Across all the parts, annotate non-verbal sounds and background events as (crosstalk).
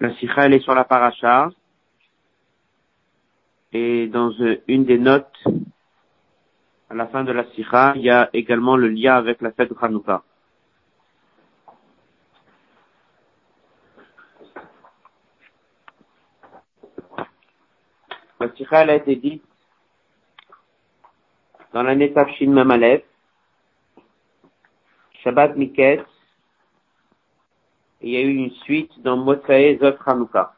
La sikha, elle est sur la paracha. Et dans euh, une des notes, à la fin de la sikha, il y a également le lien avec la fête de Hanouka. La sikha, elle a été dite dans l'année Tafshin Mamalev, Shabbat Miket, il y a eu une suite dans Motsae Zot Hanouka.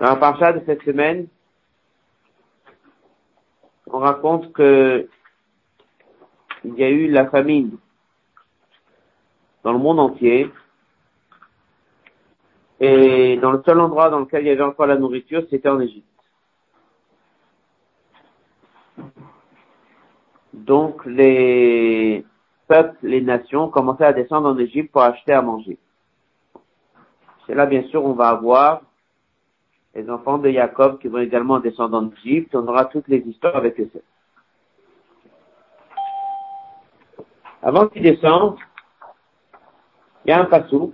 Dans la parcha de cette semaine, on raconte que il y a eu la famine dans le monde entier. Et dans le seul endroit dans lequel il y avait encore la nourriture, c'était en Égypte. Donc les peuples, les nations commençaient à descendre en Égypte pour acheter à manger. C'est là, bien sûr, on va avoir les enfants de Jacob qui vont également descendre en Égypte. On aura toutes les histoires avec eux. Avant qu'ils descendent, il y a un passou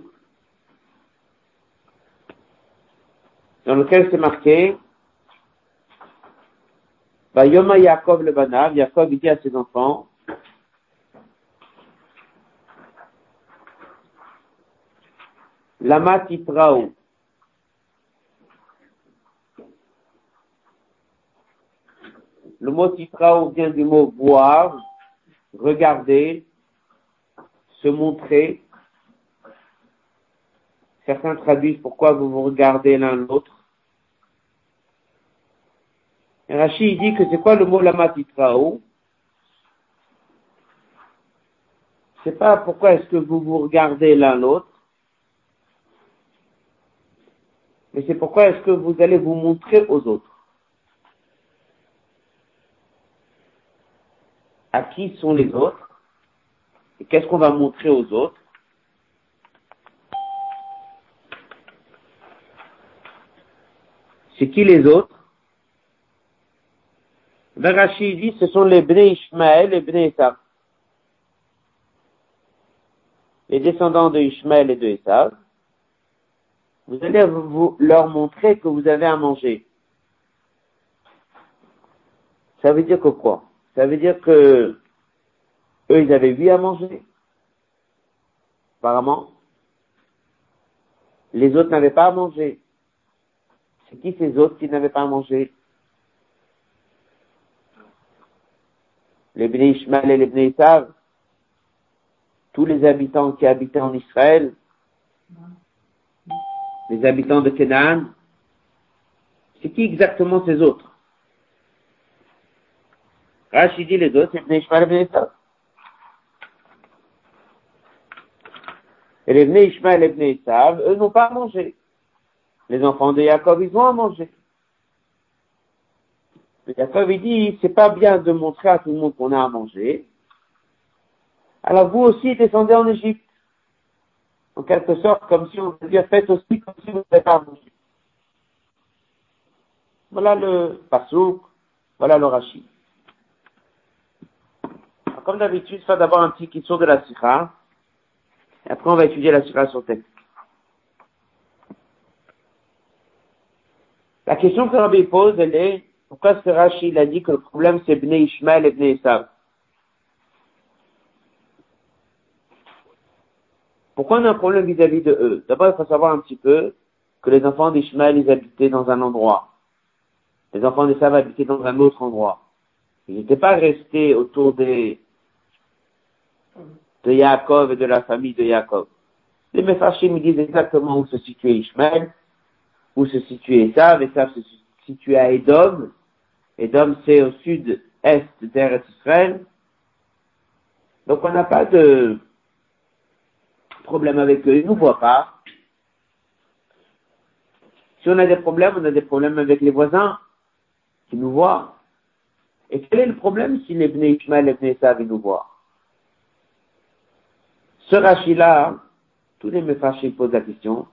dans lequel c'est marqué Yoma Yaakov le Banav, Yaakov dit à ses enfants, Lama Titraou. Le mot Titraou vient du mot voir, regarder, se montrer. Certains traduisent pourquoi vous vous regardez l'un l'autre. Rachid dit que c'est quoi le mot lamatitrao C'est pas pourquoi est-ce que vous vous regardez l'un l'autre, mais c'est pourquoi est-ce que vous allez vous montrer aux autres. À qui sont les autres? Et qu'est-ce qu'on va montrer aux autres? C'est qui les autres? Rashi dit, ce sont les Bnei Ishmael et Bnei Esav. Les descendants de Ishmael et de Esav. Vous allez vous, leur montrer que vous avez à manger. Ça veut dire que quoi? Ça veut dire que eux, ils avaient vu à manger. Apparemment. Les autres n'avaient pas à manger. C'est qui ces autres qui n'avaient pas à manger? Les Bnei Ishmael et les Bnei Isav, tous les habitants qui habitaient en Israël, les habitants de Canaan, c'est qui exactement ces autres? Rachid dit les autres, c'est Bnei Ishmael et Bnei Isav. Et les Bnei Ishmael et Bnei Isav, eux n'ont pas à manger. Les enfants de Jacob, ils ont à manger. Jacob, il dit, c'est pas bien de montrer à tout le monde qu'on a à manger. Alors vous aussi descendez en Égypte. En quelque sorte, comme si on vous fait aussi comme si vous n'avez pas à manger. Voilà le pasouk, voilà le rachid. Comme d'habitude, je d'abord un petit question de la sikha, et après on va étudier la sikha sur texte. La question que Rabbi pose, elle est, pourquoi ce a dit que le problème c'est Bnei Ishmael et Bnei Esav? Pourquoi on a un problème vis-à-vis de eux? D'abord, il faut savoir un petit peu que les enfants d'Ishmael, ils habitaient dans un endroit. Les enfants d'Esav habitaient dans un autre endroit. Ils n'étaient pas restés autour des, de Yaakov et de la famille de Yaakov. Les Mephashim disent exactement où se situait Ishmael, où se situait Esav. Esav se situé à Edom. Edom, c'est au sud-est d'Eretz Israël. Donc on n'a pas de problème avec eux, ils ne nous voient pas. Si on a des problèmes, on a des problèmes avec les voisins qui nous voient. Et quel est le problème si les Bnei Ishmael et les Bnei Esav nous voient? Ce rachis-là, tous les Mephachim posent la question.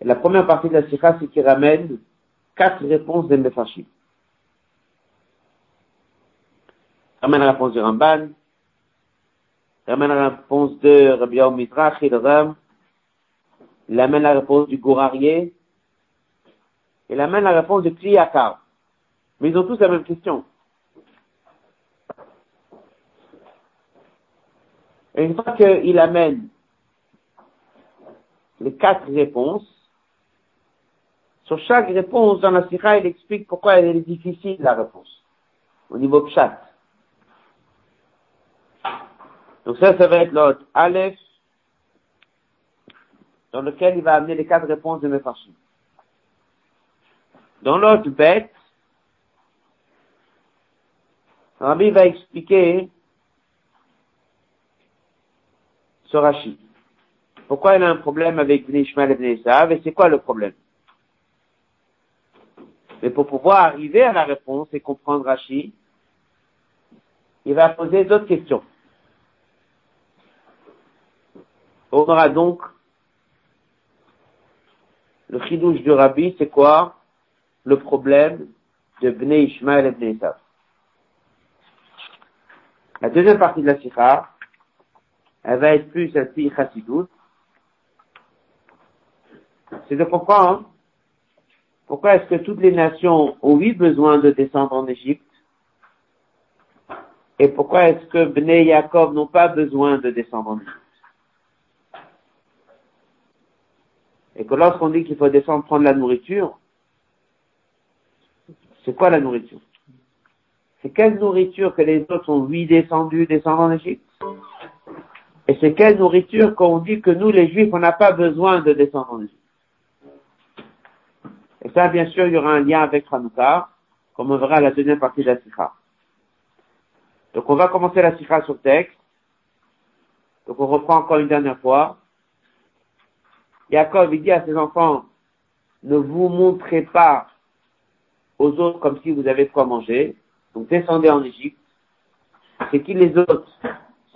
Et la première partie de la sikha, c'est qu'il ramène quatre réponses des Mefashim. Ramène la réponse du Ramban, Il amène la réponse de Rabbi Midrach, il il amène la réponse du gourarier, il amène la réponse du Kliyakar. Mais ils ont tous la même question. Et une fois qu'il amène les quatre réponses, sur chaque réponse dans la Sikha, il explique pourquoi elle est difficile, la réponse, au niveau pshat. Donc ça, ça va être l'autre Aleph, dans lequel il va amener les quatre réponses de Mefarshim. Dans l'autre bête, Rabbi va expliquer ce Rashi. Pourquoi il a un problème avec Bnei Ishmael et Bnei et c'est quoi le problème? Mais pour pouvoir arriver à la réponse et comprendre Rashi, il va poser d'autres questions. On aura donc le chidouche du Rabbi, c'est quoi Le problème de Bnei Ishmael et Bnei Esav. La deuxième partie de la sikha, elle va être plus celle-ci chassidoute. C'est de comprendre pourquoi est-ce que toutes les nations ont eu besoin de descendre en Égypte? Et pourquoi est-ce que Bnei Yaakov n'ont pas besoin de descendre en Égypte? Et que lorsqu'on dit qu'il faut descendre prendre la nourriture, c'est quoi la nourriture? C'est quelle nourriture que les autres ont oui descendu, descendre en Égypte? Et c'est quelle nourriture qu'on dit que nous, les Juifs, on n'a pas besoin de descendre en Égypte? Et ça, bien sûr, il y aura un lien avec Hanouka, comme on verra la deuxième partie de la Sikha. Donc on va commencer la Sikha sur le texte. Donc on reprend encore une dernière fois. Jacob, il dit à ses enfants, ne vous montrez pas aux autres comme si vous avez quoi manger. Donc descendez en Égypte. C'est qui les autres?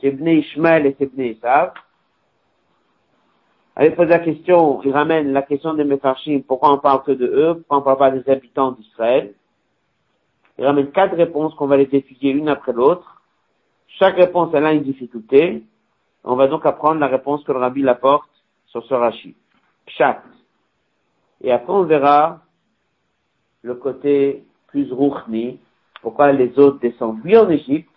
C'est Bnei Ishmael et c'est Bnei Esav. Il pose la question, il ramène la question des Mefarshim, pourquoi on parle que de eux, pourquoi on parle pas des habitants d'Israël? Il ramène quatre réponses qu'on va les étudier une après l'autre. Chaque réponse, elle a une difficulté. On va donc apprendre la réponse que le rabbi apporte sur ce rachis. Pshat. Et après, on verra le côté plus rouchni, pourquoi les autres descendent oui en Égypte,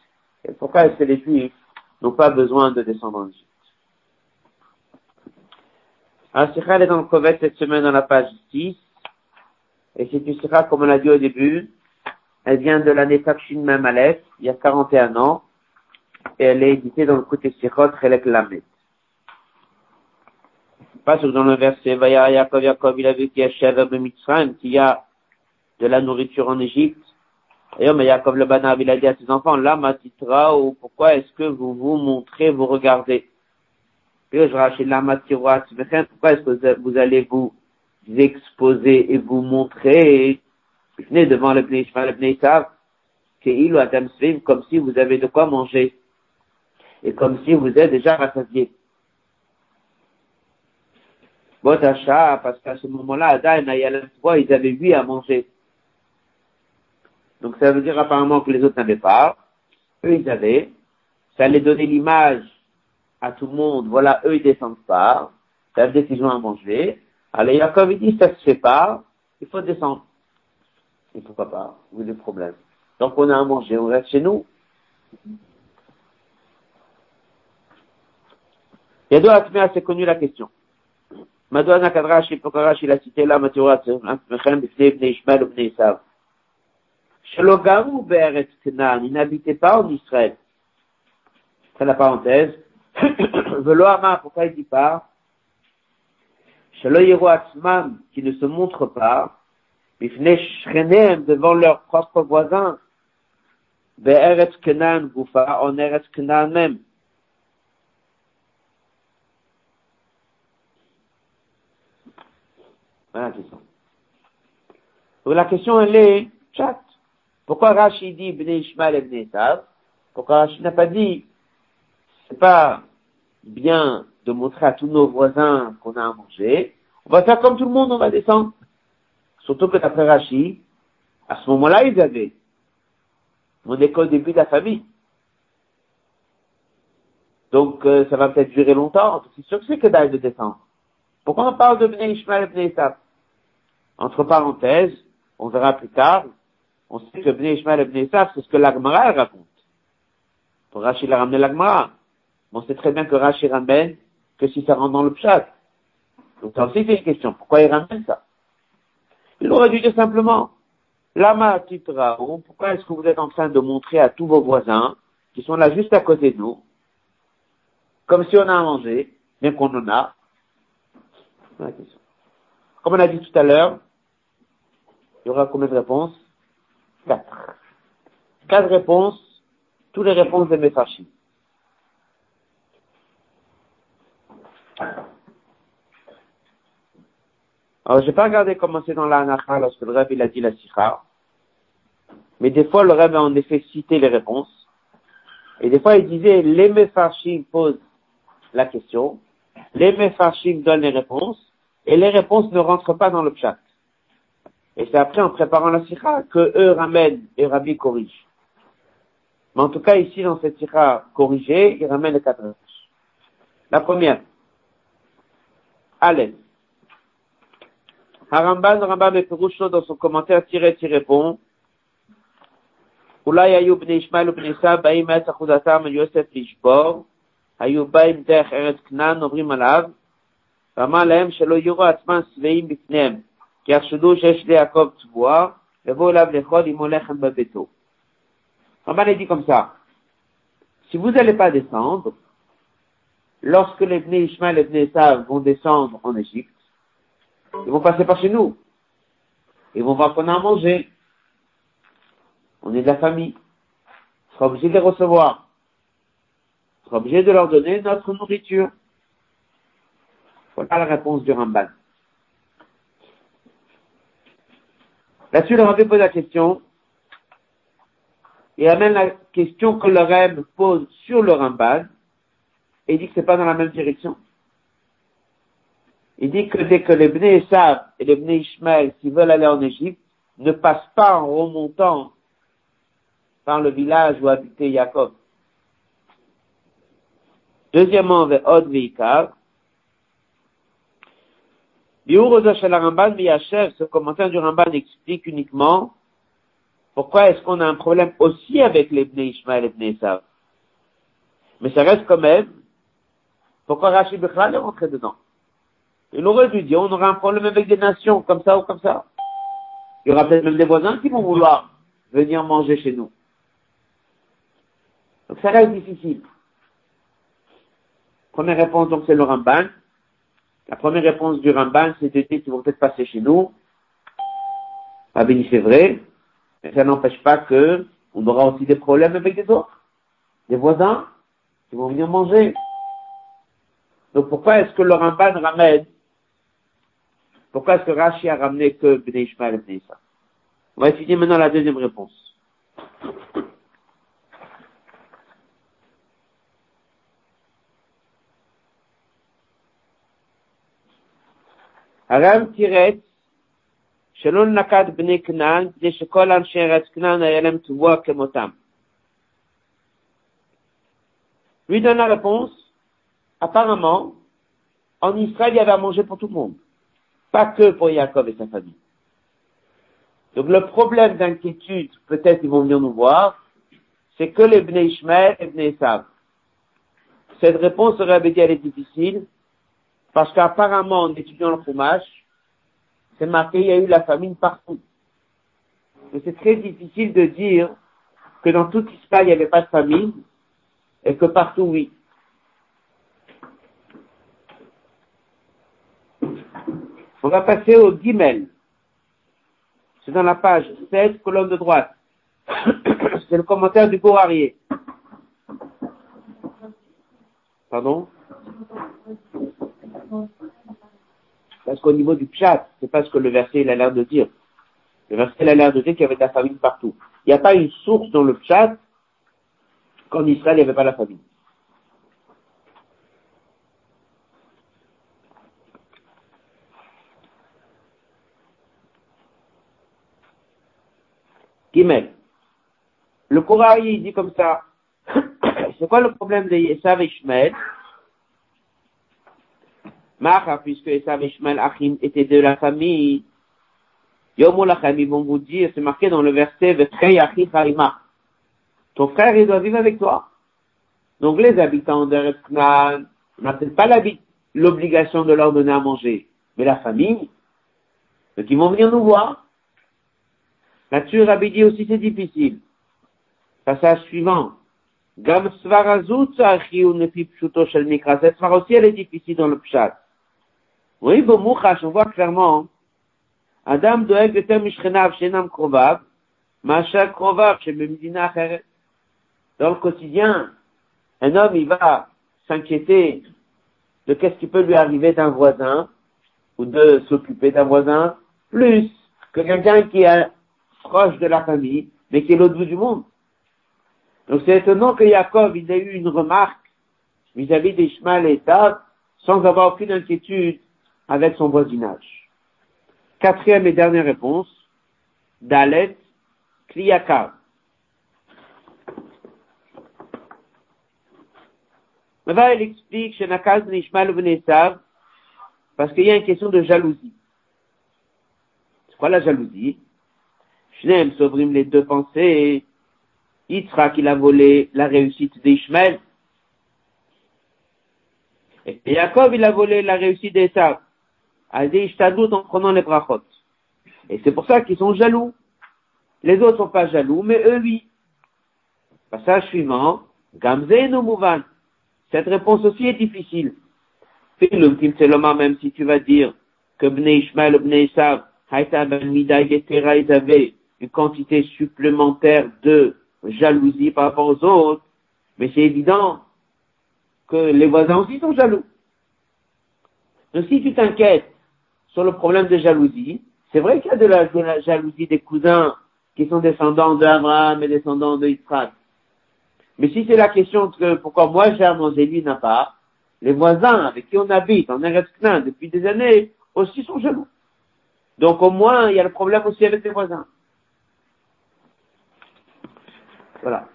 et pourquoi est-ce que les Juifs n'ont pas besoin de descendre en Égypte? Alors, Sikha est dans le Kovet cette semaine dans la page 6, et c'est une Sikha, comme on l'a dit au début, elle vient de l'année Takshin Memalef, il y a 41 ans, et elle est éditée dans le côté Sikhot Chelek Lamed pas dans le verset, Vaya Yaakov, Yaakov, il a vu qu'il y a qu'il y a de la nourriture en Égypte. Et mais Yaakov le Banav, il a dit à ses enfants, là, ou pourquoi est-ce que vous vous montrez, vous regardez? Puis je rachète la Matira, pourquoi est-ce que vous allez vous exposer et vous montrer? Venez devant le Bnei le Bnei Sav, qu'il ou Adam comme si vous avez de quoi manger. Et comme si vous êtes déjà rassasié. Botacha, parce qu'à ce moment-là, Adam et ils avaient vu à manger. Donc ça veut dire apparemment que les autres n'avaient pas. Eux, ils avaient. Ça allait donner l'image à tout le monde, voilà, eux, ils descendent pas, ça veut dire qu'ils ont à manger. Alors Jacob, il dit, ça se fait pas, il faut descendre. Et pourquoi pas, vous le problème? Donc on a à manger, on reste chez nous. Yado Atmea s'est connu la question. Madonna Kadrash et Pokarash, il a cité là, Maturat, Mechem, Bifne, Bne Ishmael, Bne Isav. Shalogaru, Beret Kenan, il n'habitait pas en Israël. C'est la parenthèse. (coughs) Veloama, pourquoi il dit pas Shaloyero Atzmam, qui ne se montre pas, Bifne Shrenem, devant leurs propres voisins, Be'eretz Kenan Goufa, en Kenan même. Voilà la question. Donc la question, elle est, chat. Pourquoi Rashi dit Bnei Ishmael et Pourquoi Rashi n'a pas dit c'est pas bien de montrer à tous nos voisins qu'on a à manger. On va faire comme tout le monde, on va descendre. Surtout que d'après Rashi, à ce moment-là, ils avaient. On est début de la famille. Donc, euh, ça va peut-être durer longtemps. C'est sûr que c'est que dalle de descendre. Pourquoi on parle de Bnei Ishmael et Bnei Entre parenthèses, on verra plus tard, on sait que Bnei Ishmael et Bnei c'est ce que l'Agmara raconte. Pour Rachid l'a ramené l'Agmara. On sait très bien que Rachid ramène que si ça rentre dans le pshat. Donc ça aussi c'est une question. Pourquoi il ramène ça? Il aurait dû dire simplement, Lama Titraou, pourquoi est-ce que vous êtes en train de montrer à tous vos voisins, qui sont là juste à côté de nous, comme si on a à manger, même qu'on en a? Comme on a dit tout à l'heure, il y aura combien de réponses? Quatre. Quatre réponses, toutes les réponses de Mefashi. Alors, je n'ai pas regardé comment c'est dans la lorsque le Rebbe il a dit la Sikha. Mais des fois, le Rebbe a en effet cité les réponses. Et des fois, il disait, les Mefarshim posent la question, les Mefarshim donnent les réponses, et les réponses ne rentrent pas dans le chat. Et c'est après, en préparant la Sikha, que eux ramènent et Rabbi corrige. Mais en tout cas, ici, dans cette Sikha corrigée, ils ramènent les quatre réponses. La première, Aleph. Haramban, Rambam et Perusho, dans son commentaire tiré tiré bon, אולי היו בני ישמעאל ובני עשיו באים מעץ אחוזתם על יוסף לשבור, היו באים דרך ארץ כנען, עוברים עליו, ואמר להם שלא יראו עצמם שבעים בפניהם, כי יחשדו שיש ליעקב צבועה, יבואו אליו לאכול עמו לחם בביתו. Ramban est dit comme ça. Si vous n'allez pas descendre, lorsque les Bnei Ishmael et les Bnei Esav vont descendre en Égypte, ils vont passer par chez nous. Ils vont voir qu'on a à manger. On est de la famille. On sera obligé de les recevoir. On sera obligé de leur donner notre nourriture. Voilà la réponse du Ramban. Là-dessus, le Rabbi pose la question. Il amène la question que le Reb pose sur le Ramban et dit que c'est pas dans la même direction. Il dit que dès que les Bnei Esav et les Bnei Ishmael, s'ils veulent aller en Égypte, ne passent pas en remontant par le village où habitait Jacob. Deuxièmement, Ve'od Ve'ikav. Ramban ce commentaire du Ramban explique uniquement pourquoi est-ce qu'on a un problème aussi avec les Bnei Ishmael et les Bnei Esav. Mais ça reste quand même, pourquoi Rachid Bechal est rentré dedans? Il aurait dû dire, on aura un problème avec des nations, comme ça ou comme ça. Il y aura peut-être même des voisins qui vont vouloir venir manger chez nous. Donc ça reste difficile. Première réponse, donc, c'est le Ramban. La première réponse du Ramban, c'est de dire qu'ils vont peut-être passer chez nous. Ah ben, c'est vrai. Mais ça n'empêche pas que on aura aussi des problèmes avec des autres. Des voisins qui vont venir manger. Donc pourquoi est-ce que le Ramban ramène Pourquoi est-ce que Rashi a ramené que Bnei Ishmael et Bnei On va étudier maintenant la deuxième réponse. הרב תירץ שלא נקט בני כנען כדי שכל אנשי ארץ כנען היה להם תבוע כמותם. Lui donne la réponse, apparemment, en Israël, il y avait à manger pour tout le monde. Pas que pour Jacob et sa famille. Donc le problème d'inquiétude, peut-être ils vont venir nous voir, c'est que les Bnei Ishmael et Bnei Esav. Cette réponse aurait dit elle est difficile, parce qu'apparemment, en étudiant le fromage, c'est marqué, il y a eu la famine partout. Et c'est très difficile de dire que dans toute Israël, il n'y avait pas de famine, et que partout, oui. On va passer au guimel. C'est dans la page 16, colonne de droite. (coughs) c'est le commentaire du Gourarier. Pardon? Parce qu'au niveau du pshat, c'est pas ce que le verset il a l'air de dire. Le verset a l'air de dire qu'il y avait de la famine partout. Il n'y a pas une source dans le pshat qu'en Israël il n'y avait pas la famine. Le Koraï dit comme ça, (coughs) c'est quoi le problème de Esav et Ishmael? Macha, puisque Esav et Ishmael Achim étaient de la famille, Yomolachem, ils vont vous dire, c'est marqué dans le verset, Ton frère, il doit vivre avec toi. Donc les habitants de Knan n'ont pas l'obligation de leur donner à manger, mais la famille, ceux qui vont venir nous voir. Là-dessus, Rabbi dit aussi c'est difficile. Passage suivant. Gam mikra. Cette svara aussi, elle est difficile dans le pshat. Oui, Bomouchash, on voit clairement. Hein. Adam doeg yoter mishchenav shenam krovav, masha krovav shememdina acheret. Dans le quotidien, un homme, il va s'inquiéter de qu'est-ce qui peut lui arriver d'un voisin, ou de s'occuper d'un voisin, plus que quelqu'un qui a proche de la famille, mais qui est l'autre bout du monde. Donc c'est étonnant que Jacob, il ait eu une remarque vis-à-vis d'Ishmael et Tav, sans avoir aucune inquiétude avec son voisinage. Quatrième et dernière réponse, Dalet Kliyakav. Maintenant, elle explique Ishmael Benesav, parce qu'il y a une question de jalousie. C'est quoi la jalousie? Shneem s'ouvrim les deux pensées, Yitzhak, il a volé la réussite d'Ishmael. Et Jacob, il a volé la réussite d'Esav. En prenant les brachot. Et c'est pour ça qu'ils sont jaloux. Les autres sont pas jaloux, mais eux, oui. Passage suivant. Gamze no mouvan. Cette réponse aussi est difficile. Même si tu vas dire que Bnei Ishmael, Bnei Esav, ben ils avaient une quantité supplémentaire de jalousie par rapport aux autres, mais c'est évident que les voisins aussi sont jaloux. Donc si tu t'inquiètes sur le problème de jalousie, c'est vrai qu'il y a de la, jalousie des cousins qui sont descendants d'Abraham et descendants de Mais si c'est la question de pourquoi moi j'ai à manger, lui n'a pas, les voisins avec qui on habite en Eretz depuis des années aussi sont jaloux. Donc au moins, il y a le problème aussi avec les voisins. Voilà.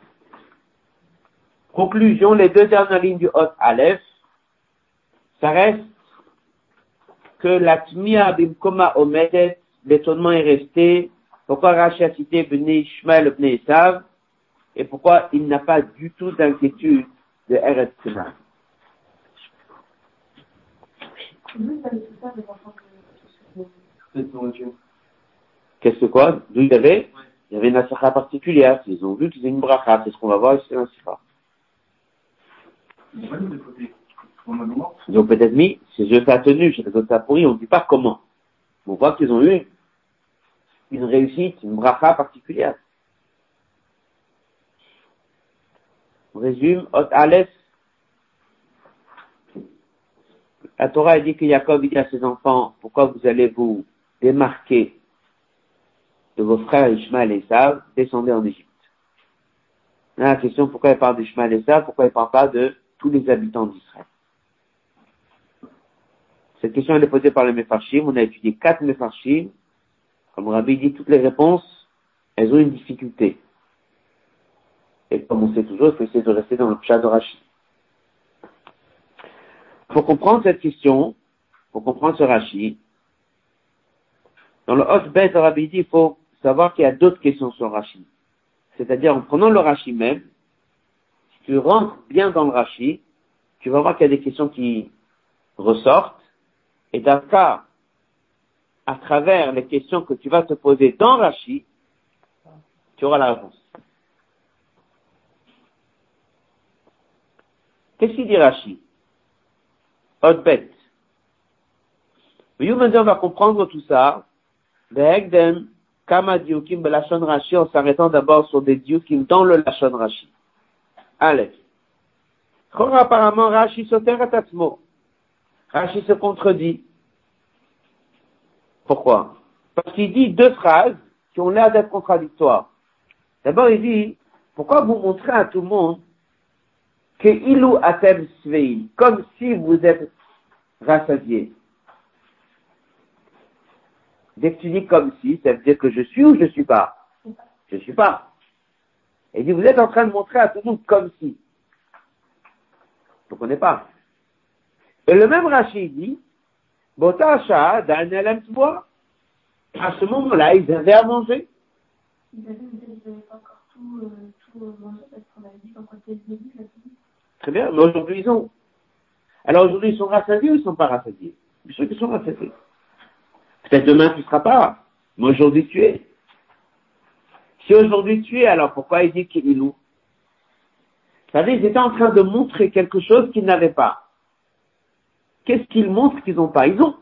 Conclusion, les deux dernières lignes du Hot Aleph, ça reste que la Tmia Bimkoma Omedet, l'étonnement est resté, pourquoi Rashi a cité Bnei Ishmael Bnei Esav, et pourquoi il n'a pas du tout d'inquiétude de Eretz Qu'est-ce que quoi? D'où il avait? Il y avait une asakha particulière. Ils ont vu qu'ils avaient une bracha. C'est ce qu'on va voir ici dans. Ils ont peut-être mis ces yeux à tenue, chez les autres pourri, on ne dit pas comment. on voit qu'ils ont eu une réussite, une bracha particulière. On résume, Hot Aleph. La Torah a dit que Jacob dit à ses enfants, pourquoi vous allez vous démarquer de vos frères Ishmael et Esav, descendez en Égypte. La question, pourquoi il parle d'Ishmael et Esav, pourquoi il ne parle pas de tous les habitants d'Israël? Cette question, elle est posée par les Mefarshim. On a étudié quatre Mefarshim. Comme Rabbi dit, toutes les réponses, elles ont une difficulté. Et comme on sait toujours, il faut essayer de rester dans le pshat de Rashi. Pour comprendre cette question, pour comprendre ce Rashi, dans le Hot Bet, Rabbi dit, il faut savoir qu'il y a d'autres questions sur Rashi. C'est-à-dire, en prenant le Rashi même, si tu rentres bien dans le Rashi, tu vas voir qu'il y a des questions qui ressortent, et cas, à travers les questions que tu vas te poser dans Rashi, tu auras la réponse. Qu'est-ce qu'il dit Rashi? Maintenant, on va comprendre tout ça. Kama diukim belashon rashi en s'arrêtant d'abord sur des diukim dans le lashon rashi. Allez. Apparemment, Rashi soter atatmo. Rashi se contredit. Pourquoi? Parce qu'il dit deux phrases qui ont l'air d'être contradictoires. D'abord, il dit, pourquoi vous montrez à tout le monde que ilou atem sveil, comme si vous êtes rassasié. Dès que tu dis comme si, ça veut dire que je suis ou je suis pas? Je suis pas. Et il dit, vous êtes en train de montrer à tout le monde comme si. Je ne connais pas? Et le même Rachid dit, Botasha, Daniel bois. À ce moment-là, ils avaient à manger. Ils avaient, ils pas encore tout, euh, tout euh, mangé parce qu'on avait dit le début, Très bien, mais aujourd'hui ils ont. Alors aujourd'hui ils sont rassasiés ou ils ne sont pas rassasiés? Bien sûr qu'ils sont rassasiés. Peut-être demain tu ne seras pas, mais aujourd'hui tu es. Si aujourd'hui tu es, alors pourquoi il dit qu'il est loup? Vous savez, ils étaient en train de montrer quelque chose qu'ils n'avaient pas. Qu'est-ce qu'ils montrent qu'ils n'ont pas? Ils ont.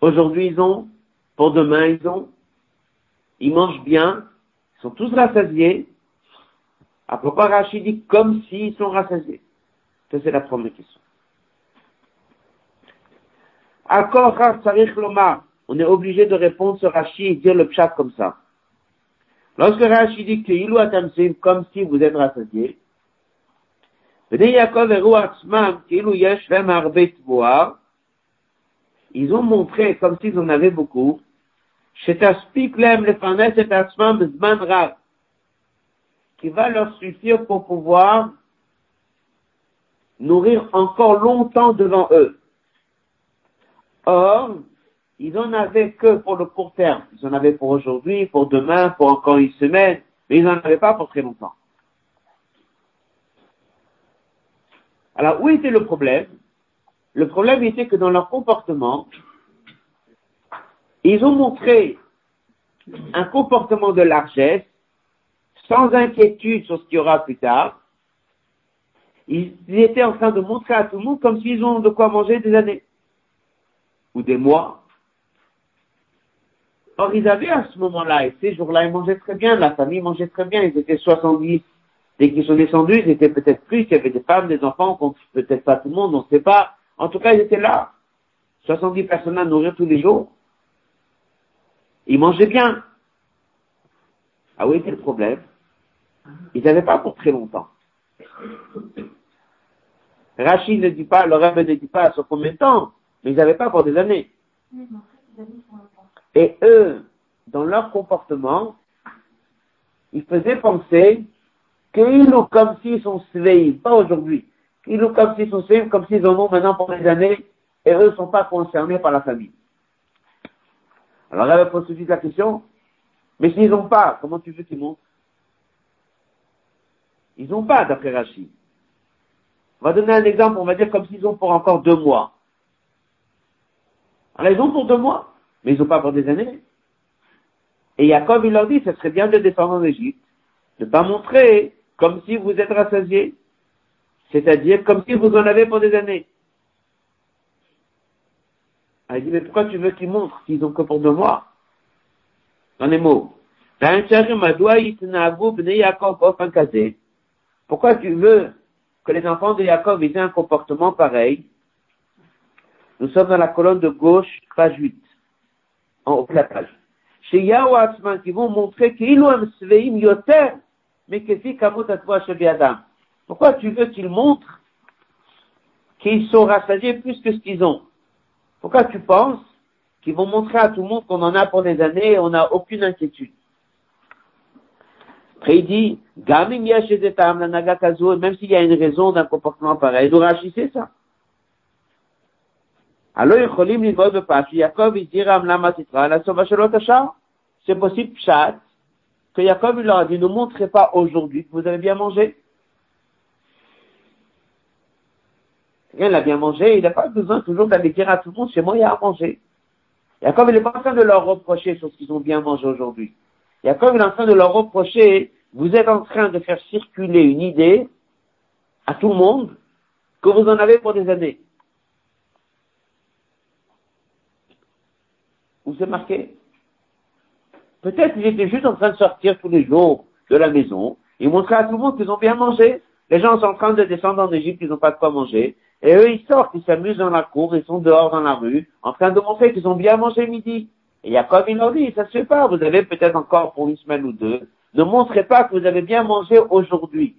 Aujourd'hui ils ont, pour demain ils ont. Ils mangent bien, ils sont tous rassasiés. À pourquoi Rachid dit comme s'ils sont rassasiés Ça c'est la première question. Encore on est obligé de répondre sur Rachid et dire le pshat comme ça. Lorsque Rachid dit que Ilou Atamsim, comme si vous êtes rassasié, ils ont montré comme s'ils en avaient beaucoup, qui va leur suffire pour pouvoir nourrir encore longtemps devant eux. Or, ils n'en avaient que pour le court terme. Ils en avaient pour aujourd'hui, pour demain, pour encore une semaine, mais ils n'en avaient pas pour très longtemps. Alors, où était le problème? Le problème était que dans leur comportement, ils ont montré un comportement de largesse, sans inquiétude sur ce qu'il y aura plus tard. Ils étaient en train de montrer à tout le monde comme s'ils ont de quoi manger des années ou des mois. Or, ils avaient à ce moment-là, et ces jours-là, ils mangeaient très bien, la famille mangeait très bien, ils étaient 70. Dès qu'ils sont descendus, ils étaient peut-être plus, il y avait des femmes, des enfants, peut-être pas tout le monde, on ne sait pas. En tout cas, ils étaient là. 70 personnes à nourrir tous les jours. Ils mangeaient bien. Ah oui, c'est le problème. Ils n'avaient pas pour très longtemps. Rachid ne dit pas, le rêve ne dit pas sur combien de temps, mais ils n'avaient pas pour des années. Et eux, dans leur comportement, ils faisaient penser qu'ils ont comme s'ils sont sveim, pas aujourd'hui, qu'ils ont comme s'ils sont sveim, comme s'ils en ont maintenant pour des années, et eux ne sont pas concernés par la famille. Alors là, pose tout de suite la question, mais s'ils n'ont pas, comment tu veux qu'ils montent Ils n'ont pas, d'après Rachid. On va donner un exemple, on va dire comme s'ils ont pour encore deux mois. Alors ils ont pour deux mois, mais ils n'ont pas pour des années. Et Jacob, il leur dit, ce serait bien de descendre en Égypte, de pas montrer comme si vous êtes rassasiés, c'est-à-dire comme si vous en avez pour des années. Elle dit, mais pourquoi tu veux qu'ils montrent s'ils ont que pour deux mois? Dans les mots. Pourquoi tu veux que les enfants de Jacob aient un comportement pareil? Nous sommes dans la colonne de gauche, page 8, en haut de la. Chez qui vont montrer qu'ils ont sveim yoter, mais que Adam. Pourquoi tu veux qu'ils montrent qu'ils sont rassasiés plus que ce qu'ils ont? Pourquoi tu penses qu'ils vont montrer à tout le monde qu'on en a pour des années et on n'a aucune inquiétude? Après il dit, même s'il y a une raison d'un comportement pareil, nous rachissez ça. Alors, Jacob, il dit, c'est possible, chat, que Jacob, il leur a dit, ne montrez pas aujourd'hui que vous avez bien mangé. Quelqu'un l'a bien mangé, il n'a pas besoin toujours d'aller dire à tout le monde, chez moi, il y a à manger. Il n'est pas en train de leur reprocher sur ce qu'ils ont bien mangé aujourd'hui. Jacob, il est en train de leur reprocher, vous êtes en train de faire circuler une idée à tout le monde que vous en avez pour des années. Vous c'est marqué Peut-être qu'ils étaient juste en train de sortir tous les jours de la maison et montrer à tout le monde qu'ils ont bien mangé. Les gens sont en train de descendre en Égypte, ils n'ont pas de quoi manger. Et eux, ils sortent, ils s'amusent dans la cour, ils sont dehors dans la rue, en train de montrer qu'ils ont bien mangé midi. Et Jacob, il leur dit, ça se fait pas, vous avez peut-être encore pour une semaine ou deux, ne montrez pas que vous avez bien mangé aujourd'hui.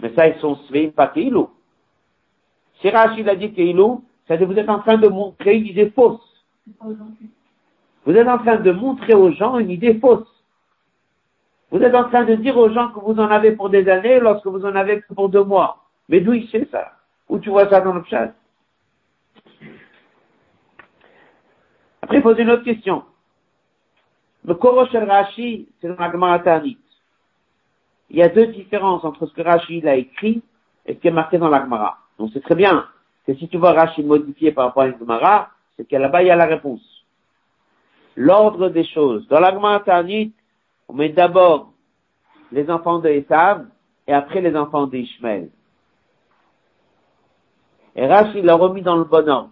Mais ça, ils sont sveim, pas Keilou. Si Rachid a dit Keilou, ça veut dire que vous êtes en train de montrer une idée fausse. Vous êtes en train de montrer aux gens une idée fausse. Vous êtes en train de dire aux gens que vous en avez pour des années lorsque vous en avez pour deux mois. Mais d'où il sait ça? Où tu vois ça dans le chat? Après, pose une autre question. Le Korosh Rashi, c'est dans la Gemara Il y a deux différences entre ce que Rashi a écrit et ce qui est marqué dans la Gemara. Donc c'est très bien que si tu vois Rashi modifié par rapport à une Gemara, c'est qu'à là-bas il y a la réponse. L'ordre des choses. Dans la Gemara on met d'abord les enfants de Esav et après les enfants d'Ishmael. Et Rashi l'a remis dans le bon ordre.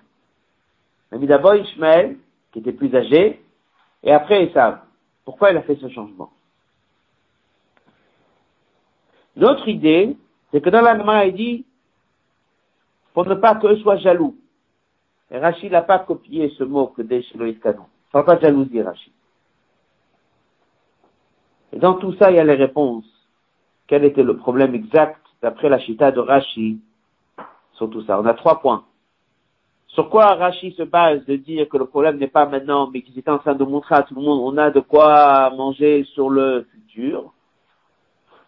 Il a mis d'abord Ishmael, qui était plus âgé, et après Esav. Pourquoi il a fait ce changement? L'autre idée, c'est que dans l'Agma, il dit, pour ne pas qu'eux soient jaloux. Rachid n'a pas copié ce mot que Deshiloïs Kanon. Sans pas jalousie, Rachid. Et dans tout ça, il y a les réponses. Quel était le problème exact d'après la chita de Rashi sur tout ça? On a trois points. Sur quoi Rashi se base de dire que le problème n'est pas maintenant, mais qu'ils étaient en train de montrer à tout le monde, on a de quoi manger sur le futur.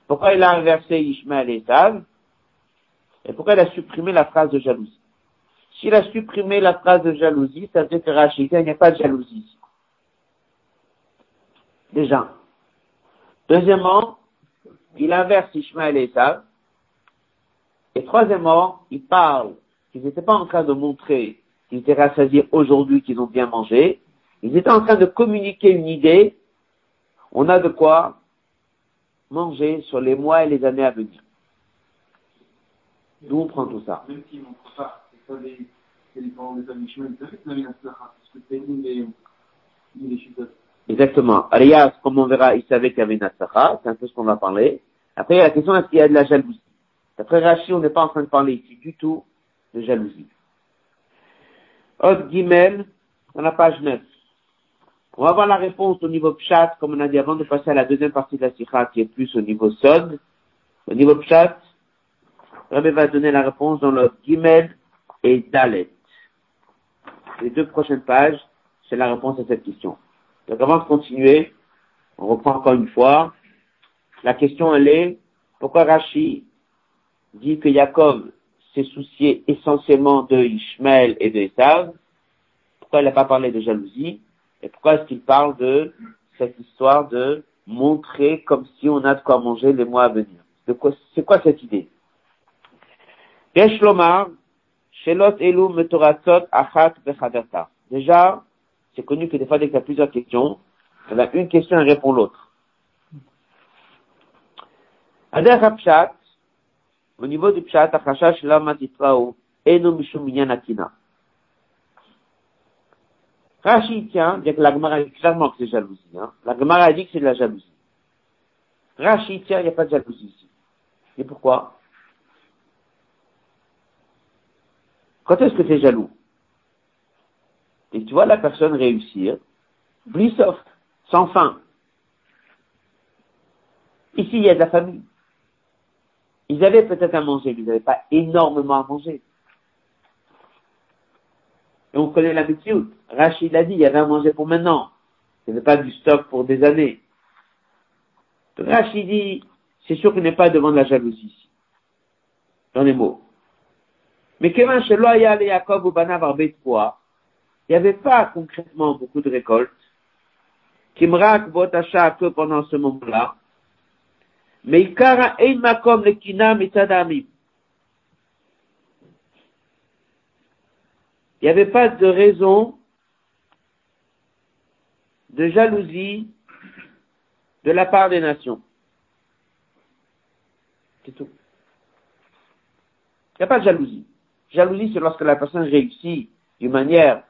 Pourquoi il a inversé Ishmael et Esav Et pourquoi il a supprimé la phrase de jalousie? S'il a supprimé la phrase de jalousie, ça veut dire que il n'y a pas de jalousie. Déjà. Deuxièmement, il inverse Ishmael et Esav. Et troisièmement, il parle qu'ils n'étaient pas en train de montrer qu'ils étaient rassasiés aujourd'hui, qu'ils ont bien mangé. Ils étaient en train de communiquer une idée. On a de quoi manger sur les mois et les années à venir. D'où on prend tout ça Exactement. Alias, comme on verra, il savait qu'il y avait une c'est un peu ce qu'on va parler. Après, la question, est-ce qu'il y a de la jalousie? D'après Rachid, on n'est pas en train de parler ici du tout de jalousie. Autre Guimel, dans la page 9. On va voir la réponse au niveau pchat, comme on a dit avant de passer à la deuxième partie de la sikha, qui est plus au niveau sod. Au niveau pchat, Rabbi va donner la réponse dans le Gimel et Dalet. Les deux prochaines pages, c'est la réponse à cette question. Donc avant de continuer, on reprend encore une fois. La question, elle est, pourquoi Rashi dit que Jacob s'est soucié essentiellement de Ishmael et de Esav? Pourquoi il n'a pas parlé de jalousie? Et pourquoi est-ce qu'il parle de cette histoire de montrer comme si on a de quoi manger les mois à venir? C'est quoi cette idée? Déjà, c'est connu que des fois, dès qu'il y a plusieurs questions, il y a une question et répond l'autre. Au niveau du pshat, achashash lama titrao, eno mishum akina. Rashi tient, bien que la Gemara dit clairement que c'est jalousie. Hein. La Gemara dit que c'est de la jalousie. Rashi tient, il n'y a pas de jalousie ici. Et pourquoi? Quand est-ce que tu es jaloux? Et tu vois la personne réussir, soft, sans fin. Ici, il y a de la famille. Ils avaient peut-être à manger, mais ils n'avaient pas énormément à manger. Et on connaît l'habitude. Rachid l'a dit, il y avait à manger pour maintenant. Il n'y avait pas du stock pour des années. Rachid dit, c'est sûr qu'il n'est pas devant de la jalousie Dans les mots. Mais Kevin Sheloya et Jacob ou Banav il n'y avait pas concrètement beaucoup de récoltes. Kimrak Botacha que pendant ce moment-là. Mais Ikara Makom le Kinam et Il n'y avait pas de raison de jalousie de la part des nations. C'est tout. Il n'y a pas de jalousie. Jalousie, c'est lorsque la personne réussit d'une manière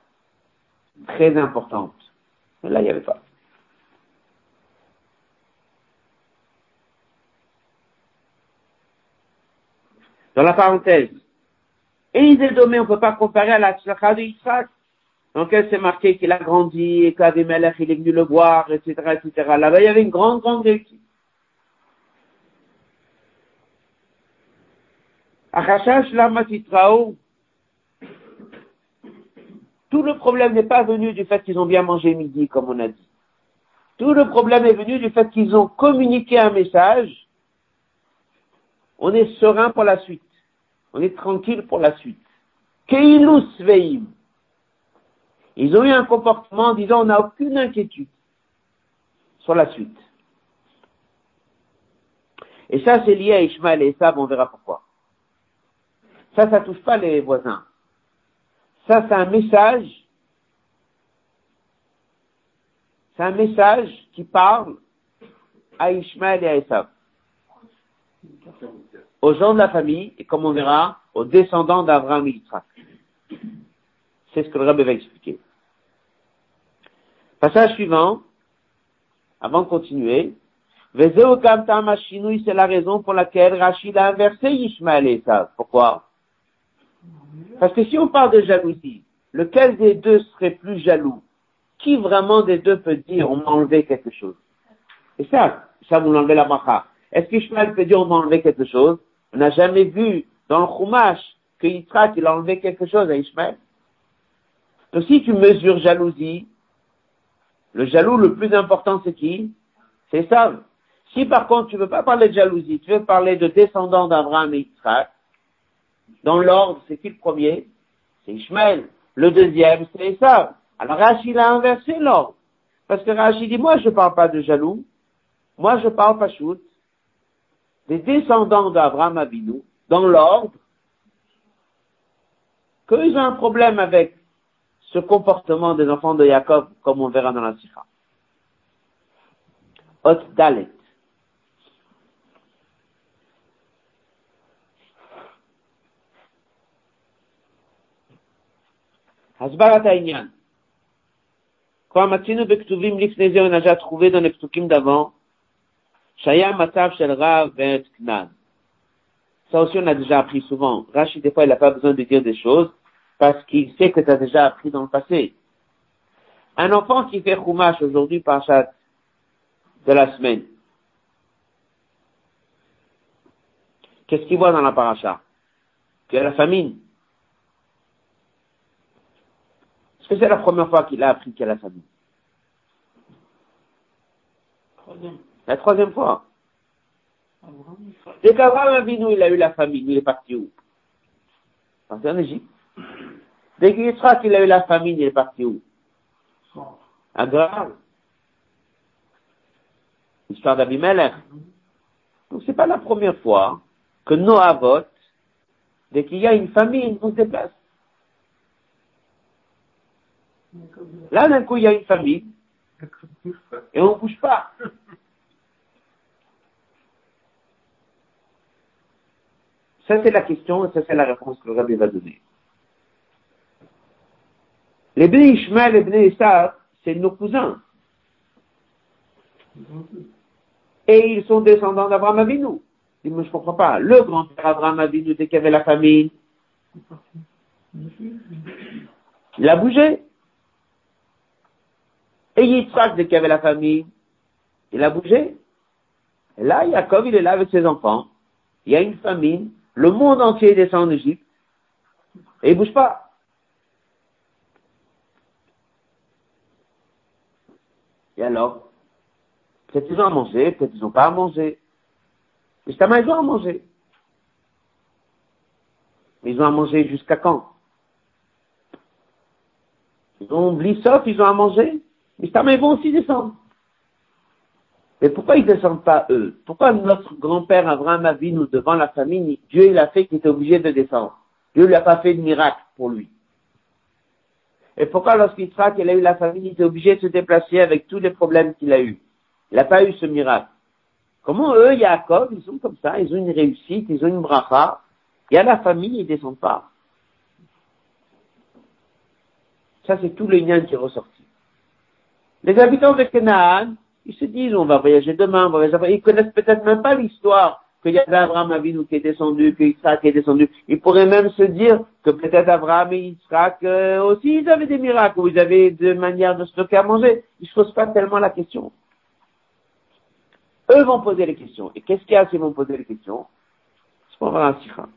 très importante. Mais là, il n'y avait pas. Dans la parenthèse, et Isédomé, on ne peut pas comparer à la tzlacha de Yitzhak. Donc, elle s'est marqué qu'il a grandi et qu'Avimelech, il est venu le voir, etc., etc. Là-bas, il y avait une grande, grande réussite. Achashash Lamatitrao, tout le problème n'est pas venu du fait qu'ils ont bien mangé midi, comme on a dit. Tout le problème est venu du fait qu'ils ont communiqué un message. On est serein pour la suite. On est tranquille pour la suite. Keilus veim. Ils ont eu un comportement en disant on n'a aucune inquiétude sur la suite. Et ça, c'est lié à Ishmael et Esab, on verra pourquoi. Ça, ça touche pas les voisins. Ça, c'est un message. C'est un message qui parle à Ishmael et à Esab. Aux gens de la famille, et comme on verra, aux descendants d'Abraham et. C'est ce que le rabbi va expliquer. Passage suivant, avant de continuer. c'est la raison pour laquelle Rachid a inversé Ishmael et Esav. Pourquoi? Parce que si on parle de jalousie, lequel des deux serait plus jaloux? Qui vraiment des deux peut dire on m'a enlevé quelque chose? Et ça, ça vous l'enlevez la bracha. Est-ce qu'Ishmael peut dire on m'a enlevé quelque chose? On n'a jamais vu dans le Chumash que Yitzhak il a enlevé quelque chose à Ishmael. Donc si tu mesures jalousie, le jaloux le plus important c'est qui? C'est ça. Si par contre tu veux pas parler de jalousie, tu veux parler de descendants d'Abraham et Yitzhak, dans l'ordre, c'est qui le premier? C'est Ishmael. Le deuxième, c'est ça. Alors Rachid a inversé l'ordre. Parce que Rachid dit, moi je ne parle pas de jaloux, moi je parle pas shoot, des descendants d'Abraham Abinou, dans l'ordre, qu'ils ont un problème avec ce comportement des enfants de Jacob, comme on verra dans la Sikha. Ot. Hasbarat. Quand Bektuvim on a déjà trouvé dans les d'avant, Shaya Matav Shel Knan. Ça aussi, on a déjà appris souvent. Rachid, des fois, il n'a pas besoin de dire des choses parce qu'il sait que tu as déjà appris dans le passé. Un enfant qui fait Chumash aujourd'hui par chaque de la semaine, qu'est-ce qu'il voit dans la paracha Qu'il y a la famine. Est-ce que c'est la première fois qu'il a appris qu'il y a la famine La troisième fois. Dès qu'Abraham Avinu, il a eu la famine, il est parti où? Parti en Égypte. Dès qu'Israël qu'il a eu la famine, il est parti où? À Grave. L'histoire d'Abimelech. Donc c'est pas la première fois que Noah vote, dès qu'il y a une famine, on se déplace. Là, d'un coup, il y a une famine, et on ne bouge pas. Ça, c'est la question, et ça, c'est la réponse que le rabbi va donner. Les Bnei Ishmael et c'est nos cousins. Et ils sont descendants d'Abraham Avinu. Je comprends pas. Le grand-père Abraham Avinu, dès qu'il y avait la famine, il a bougé. Et Yitzhak, dès qu'il y avait la famille, il a bougé. Et là, Jacob, il est là avec ses enfants. Il y a une famine. Le monde entier descend en Égypte. Et il bouge pas. Et alors Peut-être ils ont à manger, peut-être ils n'ont pas à manger? Ta ils ont à manger. Mais ils ont à manger jusqu'à quand? Ils ont Blissov, ils ont à manger? Mais ils vont aussi descendre. Mais pourquoi ils ne descendent pas eux? Pourquoi notre grand-père Abraham nous devant la famille, Dieu il a fait qu'il était obligé de descendre? Dieu lui a pas fait de miracle pour lui. Et pourquoi lorsqu'Israël il a eu la famille, il était obligé de se déplacer avec tous les problèmes qu'il a eu Il n'a pas eu ce miracle. Comment eux, Yaakov, ils sont comme ça, ils ont une réussite, ils ont une bracha, il y a la famille, ils ne descendent pas. Ça, c'est tout le lien qui est ressorti. Les habitants de Canaan, ils se disent, on va voyager demain, on va voyager Ils connaissent peut-être même pas l'histoire qu'il y avait Abraham Avinu qui est descendu, que Isaac est descendu. Ils pourraient même se dire que peut-être Abraham et Isaac euh, aussi, ils avaient des miracles, ou ils avaient des manières de stocker à manger. Ils ne se posent pas tellement la question. Eux vont poser les questions. Et qu'est-ce qu'il y a s'ils vont poser les questions? C'est pour avoir un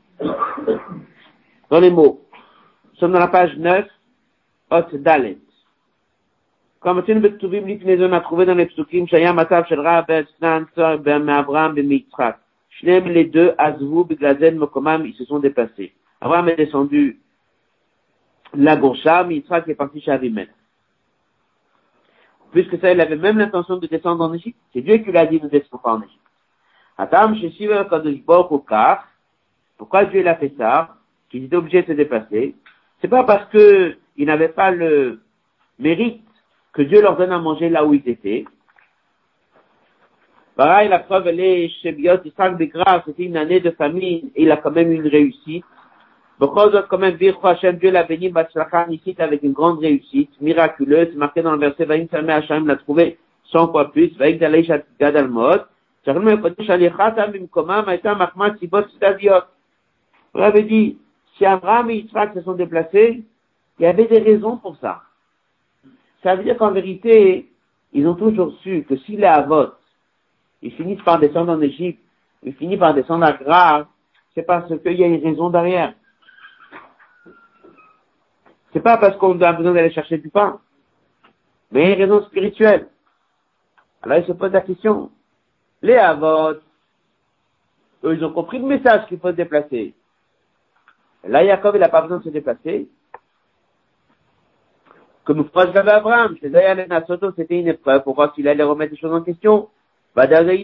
Dans les mots. Nous sommes dans la page 9, Hot Dalet. Comme Betuvim Lifnezon a trouvé dans les psukim, Shaya Matav Shel Ra Ben Snan Ben Abraham Ben Yitzhak. Shnem les deux, Azvu Beglazen Mokomam, ils se sont déplacés. Abraham est descendu la Gourcham, Yitzhak est parti chez Avimelech. Puisque ça, il avait même l'intention de descendre en Égypte. C'est Dieu qui lui a dit de descendre en Égypte. Atam Sheshiva Kadosh Pourquoi Dieu l'a fait ça? Qu'il était obligé de se. C'est pas parce que il n'avait pas le mérite que Dieu leur donne à manger là où ils étaient. Pareil, la preuve, elle est chez Biot, Israël Begra, c'était une année de famine, et il a quand même une réussite. Bechol quand même, Bircho Hashem, Dieu l'a béni, Batzlachan, ici, avec une grande réussite, miraculeuse, marqué dans le verset, Vaïm Salme Hashem l'a trouvé 100 fois plus, Vaïm Dalei Gad Al-Mod, Charlem Yokodesh Alichata Mimkoma, Maïta Machmat Sibot Stadiot. Vous l'avez dit, si Abraham et Yitzhak se sont déplacés, il y avait des raisons pour ça. Ça veut dire qu'en vérité, ils ont toujours su que s'il est à vote, ils finissent par descendre en Égypte, ils finissent par descendre à Grave, c'est parce qu'il y a une raison derrière. C'est pas parce qu'on a besoin d'aller chercher du pain, mais une raison spirituelle. Alors il se pose la question. Les avots, eux, ils ont compris le message qu'il faut se déplacer. Là, Jacob, il n'a pas besoin de se déplacer. Comme proche Abraham, c'était une épreuve pour voir s'il allait remettre les choses en question. C'était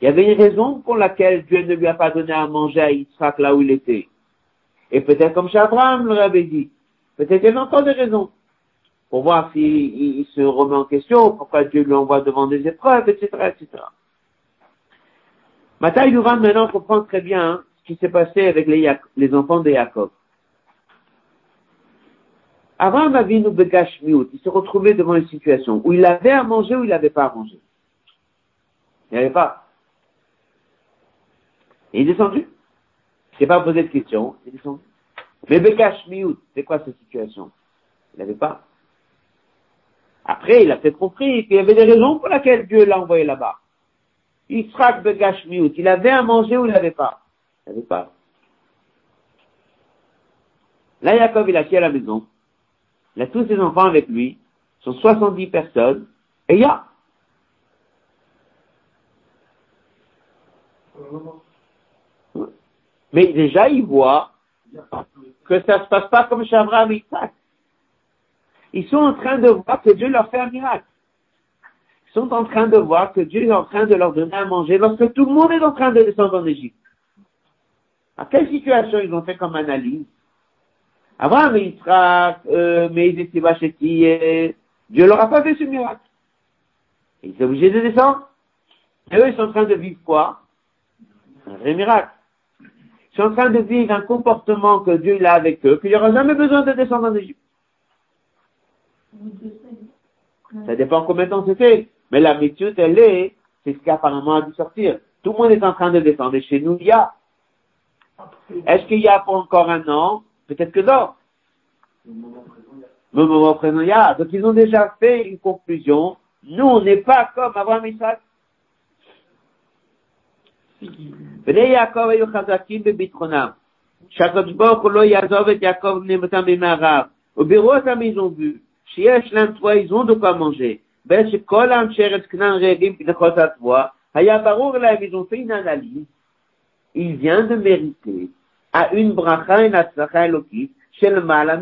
Il y avait une raison pour laquelle Dieu ne lui a pas donné à manger à Yitzhak là où il était. Et peut-être comme chez Abraham le avait dit. Peut-être qu'il y a encore des raisons. Pour voir s'il il, se remet en question, pourquoi Dieu lui envoie devant des épreuves, etc., etc. Matai Louran maintenant comprend très bien hein, qui s'est passé avec les, enfants de Jacob. Avant Avinu Begash Miut, il s'est retrouvé devant une situation où il avait à manger ou il n'avait pas à manger. Il n'y avait pas. Et il est descendu. Il s'est pas posé de questions, il est descendu. Mais Begash Miut, c'est quoi cette situation? Il n'avait pas. Après, il a peut-être compris qu'il y avait des raisons pour lesquelles Dieu l'a envoyé là-bas. Yitzhak Begash Miut, il avait à manger ou il n'avait pas Là, Jacob, il a qui à la maison. Il a tous ses enfants avec lui. Ce sont 70 personnes. Et il y a. Mais déjà, il voit que ça ne se passe pas comme chez Abraham et Isaac. Ils sont en train de voir que Dieu leur fait un miracle. Ils sont en train de voir que Dieu est en train de leur donner à manger lorsque tout le monde est en train de descendre en Égypte. À quelle situation ils ont fait comme analyse Avant, mais Israël, euh, mais et Dieu leur a pas fait ce miracle. Ils étaient obligés de descendre. Et eux, ils sont en train de vivre quoi? Un vrai miracle. Ils sont en train de vivre un comportement que Dieu a avec eux, qu'il n'y aura jamais besoin de descendre en Égypte. Ça dépend combien de temps c'était. Mais la méthode, elle est, c'est ce qu'apparemment a dû sortir. Tout le monde est en train de descendre. Et chez nous, il y a est-ce qu'il y a pour encore un an Peut-être que non. Le moment présent, il y a. Donc ils ont déjà fait une conclusion. Nous, on n'est pas comme Abraham Isaac. בני יעקב היו חזקים בביטחונם, שהקדוש ברוך הוא לא יעזוב את יעקב בני אותם במערב, וביראו אותם ils ont vu, שיש להם תבואה, ils ont de quoi manger, בעת שכל אנשי ארץ כנען רעבים בנכות התבואה, היה ברור להם, ils ont fait une analyse, il vient de mériter à une bracha et atzlacha elokit chez le mal.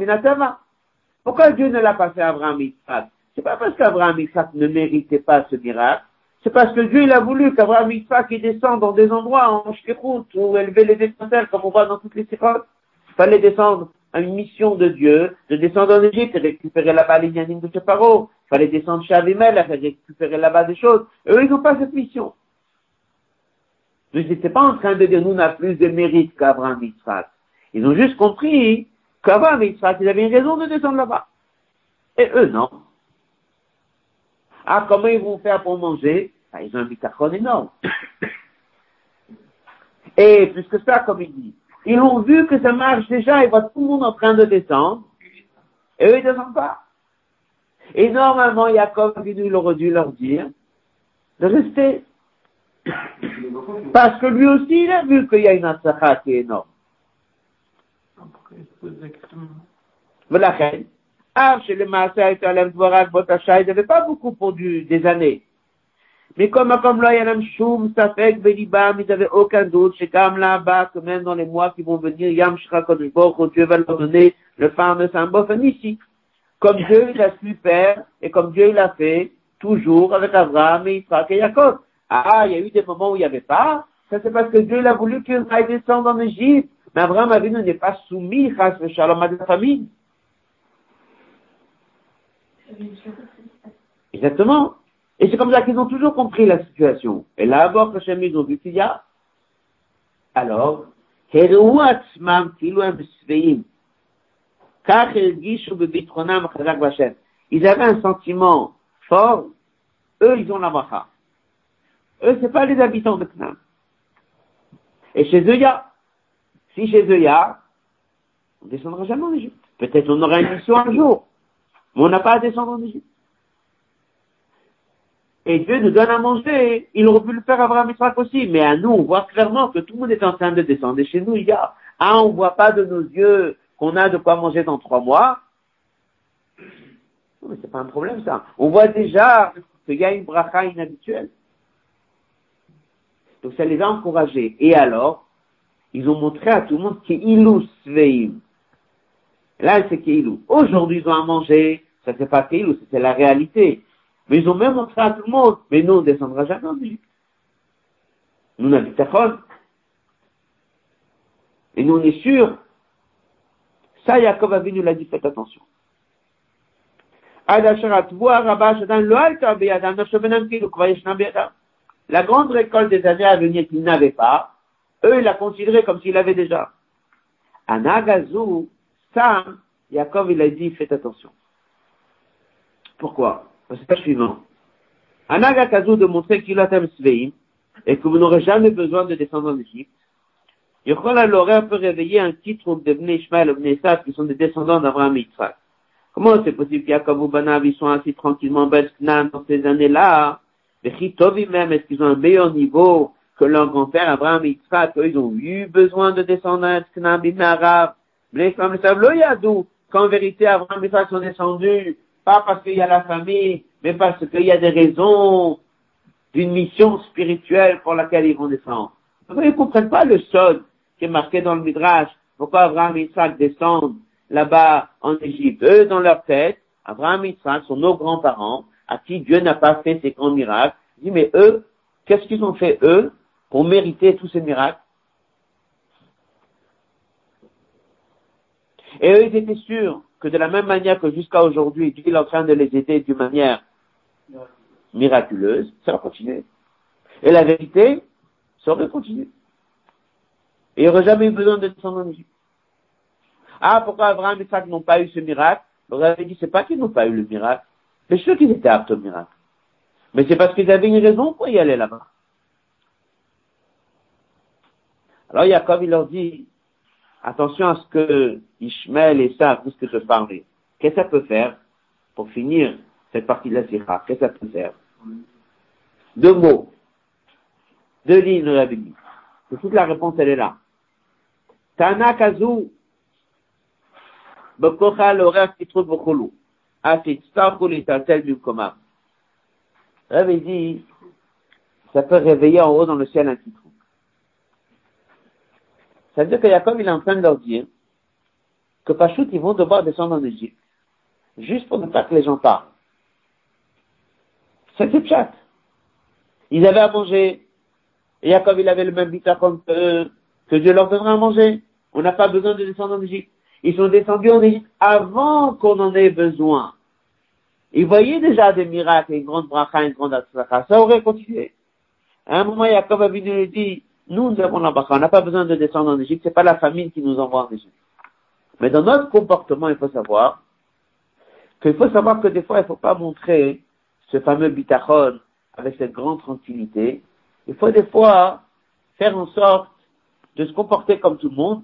Pourquoi Dieu ne l'a pas fait à Abraham Yitzhak? C'est pas parce qu'Abraham Yitzhak ne méritait pas ce miracle, c'est parce que Dieu il a voulu qu'Abraham Yitzhak descende dans des endroits en shkirut ou élever les étincelles comme on voit dans toutes les sirotes. Il fallait descendre à une mission de Dieu, de descendre en Égypte et récupérer là-bas les de Paro. Il fallait descendre chez Avimel et récupérer là-bas des choses. eux, ils n'ont pas cette mission. Je n'étais pas en train de dire nous on a plus de mérite qu'Abraham Yitzhak. Ils ont juste compris qu'Abraham Yitzhak, ils avaient une raison de descendre là-bas. Et eux, non. Ah, comment ils vont faire pour manger? Ah, Ils ont un bitachon énorme. (coughs) Et plus que ça, comme il dit, ils ont vu que ça marche déjà, ils voient tout le monde en train de descendre, et eux, ils ne descendent pas. Et normalement, Jacob, il aurait dû leur dire de rester. Parce que lui aussi, il a vu qu'il y a une atzakha qui est énorme. Voilà, ah, chez les Maasai, ils n'avaient pas beaucoup pour du, des années. Mais comme comme là, il y a Choum, Safek, Belibam, ils n'avaient aucun doute, comme là-bas, que même dans les mois qui vont venir, Yam quand Dieu va leur donner le fameux symbole ici. Comme Dieu il a su faire, et comme Dieu il a fait, toujours avec Abraham et Isaac et Jacob. Ah, il y a eu des moments où il n'y avait pas, ça c'est parce que Dieu il a voulu qu'il aille descendre en Égypte. Mais Abraham Avinu n'est pas soumis, grâce au shalom à la famille. Exactement. Et c'est comme ça qu'ils ont toujours compris la situation. Et là, que ils ont vu qu'il y a. Alors, ils avaient un sentiment fort. Eux, ils ont la macha. Eux, c'est pas les habitants de Knam. Et chez eux, il y a. Si chez eux, il y a, on descendra jamais en Égypte. Peut-être on aura une mission un jour. Mais on n'a pas à descendre en Égypte et Dieu nous donne à manger. Il aurait pu le faire à Abraham Israël aussi. Mais à nous, on voit clairement que tout le monde est en train de descendre. Chez nous, il y a, ah, on voit pas de nos yeux qu'on a de quoi manger dans trois mois. Non, mais c'est pas un problème, ça. On voit déjà qu'il y a une bracha inhabituelle. Donc ça les a encouragés. Et alors, ils ont montré à tout le monde qu'Ilou sveim. Là, c'est qu'Ilou. Aujourd'hui, ils ont à manger. Ça, c'est pas qu'Ilou, c'est la réalité. Mais ils ont même montré à tout le monde, mais nous, on descendra jamais en Égypte. Nous, n'avons pas Et nous, on est sûr. Ça, Yaakov nous l'a dit, faites attention. La grande récolte des années à venir qu'ils n'avaient pas, eux, ils la considéraient comme s'ils l'avaient déjà. Anagazu, ça, Yaakov, il a dit, faites attention. Pourquoi? C'est pas suivant. Anaga Kazu de montrer qu'il a Sveim, et que vous n'aurez jamais besoin de descendre en Égypte. L'horaire peut réveiller un petit de Bnei Ishmael Bnei qui sont des descendants d'Abraham et. Comment c'est possible qu'Yaakov ou Banav, ils sont assis tranquillement en dans ces années-là? Les même, est-ce qu'ils ont un meilleur niveau que leur grand-père Abraham et Yitzhak, ils ont eu besoin de descendre en Belsknan, Bimé Arabe? Bnei Ishmael, le savent, Yadou, qu'en vérité Abraham et Yitzhak sont descendus pas parce qu'il y a la famille, mais parce qu'il y a des raisons d'une mission spirituelle pour laquelle ils vont descendre. Ils ne comprennent pas le sol qui est marqué dans le Midrash. Pourquoi Abraham et Isaac descendent là-bas en Égypte Eux, dans leur tête, Abraham et Isaac sont nos grands-parents à qui Dieu n'a pas fait ces grands miracles. Ils disent, mais eux, qu'est-ce qu'ils ont fait eux pour mériter tous ces miracles? Et eux, ils étaient sûrs que de la même manière que jusqu'à aujourd'hui, Dieu est en train de les aider d'une manière miraculeuse, ça va continuer. Et la vérité, ça aurait continué. Et il n'y aurait jamais eu besoin de descendre en Égypte. Ah, pourquoi Abraham et Isaac n'ont pas eu ce miracle? On avait dit, c'est pas qu'ils n'ont pas eu le miracle, mais ceux qui étaient aptes au miracle. Mais c'est parce qu'ils avaient une raison pour y aller là-bas. Alors Jacob, il leur dit, attention à ce que Ishmael et ça risquent de parler. Qu'est-ce que ça peut faire pour finir cette partie de la Sikha Qu'est-ce que ça peut faire? Deux mots. Deux lignes de la Bible. toute la réponse, elle est là. Tana Kazu, Bekocha l'horaire qui trouve. Koma. Rabbi dit, ça peut réveiller en haut dans le ciel un titre. Ça veut dire que Jacob, il est en train de leur dire que Pachout, ils vont devoir descendre en Égypte. Juste pour ne pas que les gens parlent. C'est chat. Ils avaient à manger. Et Jacob, il avait le même bitachon que, que Dieu leur donnera à manger. On n'a pas besoin de descendre en Égypte. Ils sont descendus en Égypte avant qu'on en ait besoin. Ils voyaient déjà des miracles, une grande bracha, une grande atzlacha. Ça aurait continué. À un moment, Jacob a venu et dit, nous, nous avons l'embarquement. On n'a pas besoin de descendre en Égypte. C'est pas la famine qui nous envoie en Égypte. Mais dans notre comportement, il faut savoir qu'il faut savoir que des fois, il ne faut pas montrer ce fameux bitachon avec cette grande tranquillité. Il faut des fois faire en sorte de se comporter comme tout le monde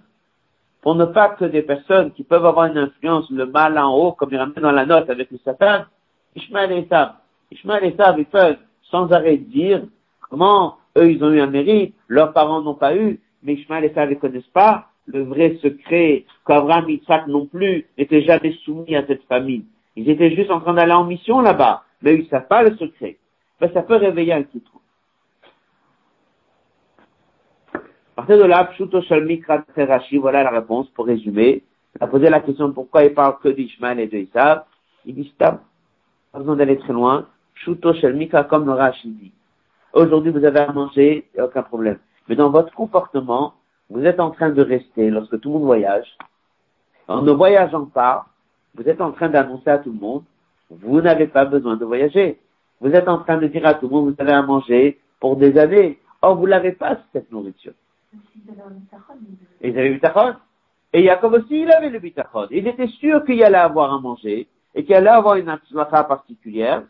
pour ne pas que des personnes qui peuvent avoir une influence, le mal en haut, comme il ramène dans la note avec le Satan, Ishmael et Sab. Ishmael et Sab, ils peuvent sans arrêt dire comment eux, ils ont eu un mérite, leurs parents n'ont pas eu, mais Ishmael et ça ne connaissent pas. le vrai secret qu'Abraham Yitzhak non plus n'était jamais soumis à cette famille. Ils étaient juste en train d'aller en mission là-bas, mais ils ne savent pas le secret. Ben, ça peut réveiller un titre. À partir de là, Pshuto voilà la réponse pour résumer. Il a posé la question pourquoi il parle que d'Ishmael et de Isav. Il dit pas besoin d'aller très loin. Pshuto Shalmikra comme le. Aujourd'hui, vous avez à manger, aucun problème. Mais dans votre comportement, vous êtes en train de rester lorsque tout le monde voyage. En ne voyageant pas, vous êtes en train d'annoncer à tout le monde, vous n'avez pas besoin de voyager. Vous êtes en train de dire à tout le monde, vous avez à manger pour des années. Or, vous n'avez pas cette nourriture. Et ils avaient le bitachon. Et Jacob aussi, il avait le bitachon. Il était sûr qu'il allait avoir à manger et qu'il allait avoir une atzlacha particulière,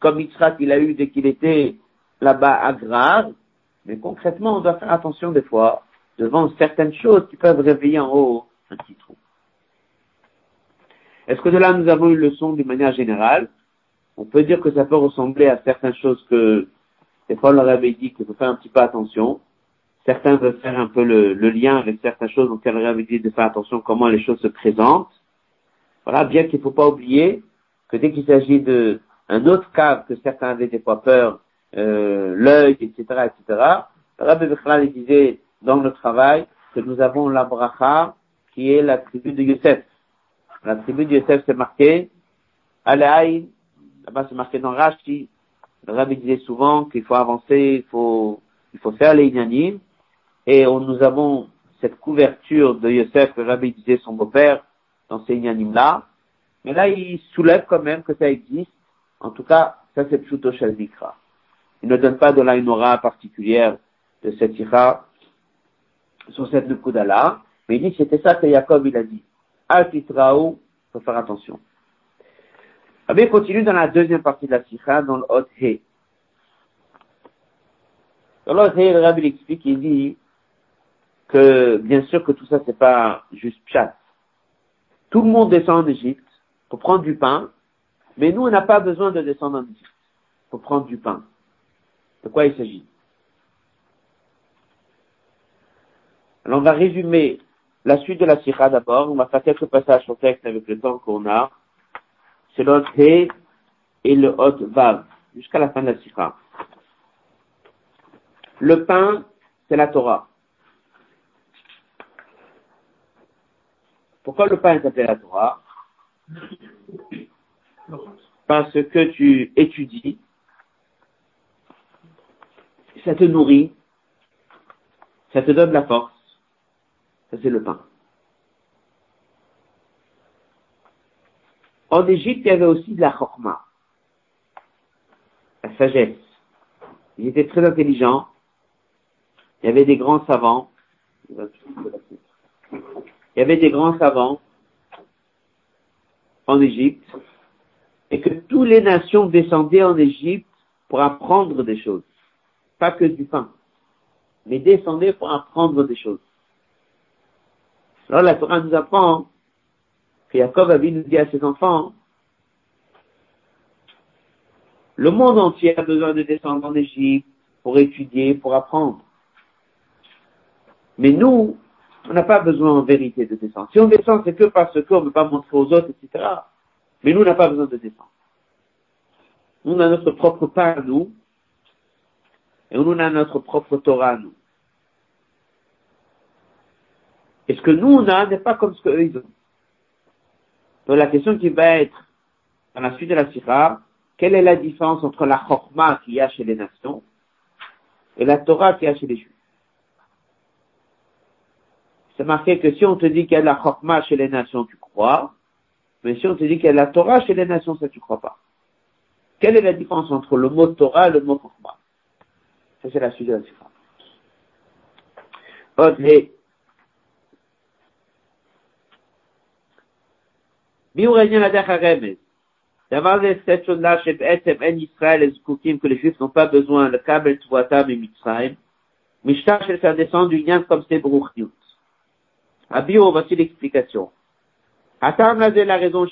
comme Yitzhak il a eu dès qu'il était là-bas à Grar. Mais concrètement, on doit faire attention des fois devant certaines choses qui peuvent réveiller en haut un petit trou. Est-ce que de là nous avons une leçon d'une manière générale? On peut dire que ça peut ressembler à certaines choses que des fois leur avait dit qu'il faut faire un petit peu attention. Certains veulent faire un peu le, lien avec certaines choses dont elle avait dit de faire attention comment les choses se présentent. Voilà, bien qu'il ne faut pas oublier que dès qu'il s'agit de un autre cas que certains avaient des fois peur, euh, l'œil, etc., etc., Rabbi Bechral disait dans le travail que nous avons la bracha qui est la tribu de Yosef. La tribu de Yosef c'est marqué, Alaï, là-bas c'est marqué dans Rashi, le Rabbi disait souvent qu'il faut avancer, il faut, il faut faire les inanimes, et nous avons cette couverture de Yosef que Rabbi disait son beau-père dans ces inanimes-là, mais là il soulève quand même que ça existe, en tout cas, ça c'est Pshuto Shalvikra. Il ne donne pas de là une aura particulière de cette ira sur cette Nukudala, mais il dit que c'était ça que Jacob il a dit. Al-Titraou, faut faire attention. Rabbi continue dans la deuxième partie de la Sikha, dans le Hot He. Dans le Hot He, le Rabbi explique, il dit que bien sûr que tout ça c'est pas juste chat. Tout le monde descend en Égypte pour prendre du pain, mais nous on n'a pas besoin de descendre en Égypte pour prendre du pain. De quoi il s'agit? Alors on va résumer la suite de la Sikha d'abord. On va faire quelques passages au texte avec le temps qu'on a. C'est le He et le Hot Vav, jusqu'à la fin de la Sikha. Le pain, c'est la Torah. Pourquoi le pain est appelé la Torah? Parce que tu étudies, ça te nourrit, ça te donne la force. Ça, c'est le pain. En Égypte, il y avait aussi de la chokma, la sagesse. Ils étaient très intelligents. Il y avait des grands savants. Il y avait des grands savants en Égypte et que toutes les nations descendaient en Égypte pour apprendre des choses. Pas que du pain, mais descendaient pour apprendre des choses. Alors la Torah nous apprend que Jacob avait nous dit à ses enfants, le monde entier a besoin de descendre en Égypte pour étudier, pour apprendre. Mais nous, on n'a pas besoin en vérité de descendre. Si on descend, c'est que parce qu'on ne veut pas montrer aux autres, etc. Mais nous, on n'a pas besoin de descendre. Nous, on a notre propre à nous, et nous, on a notre propre Torah à nous. Et ce que nous on a n'est pas comme ce qu'eux ils ont. Donc la question qui va être, dans la suite de la Sira, quelle est la différence entre la Chokma qu'il y a chez les nations et la Torah qu'il y a chez les Juifs? C'est marqué que si on te dit qu'il y a la Chokma chez les nations, tu crois, mais si on te dit qu'il y a la Torah chez les nations, ça tu crois pas. Quelle est la différence entre le mot Torah et le mot Chokma Ça c'est la suite de la Sira. Ok. Derrière D'avoir cette chose-là chez Etem en Israël et Zkoukim que les Juifs n'ont pas besoin, le Kabel Tvoatam et Mitzrayim. Mishtar chez faire descendre du lien comme c'est Bruchniut. À Bio, voici l'explication. Atam là, la raison.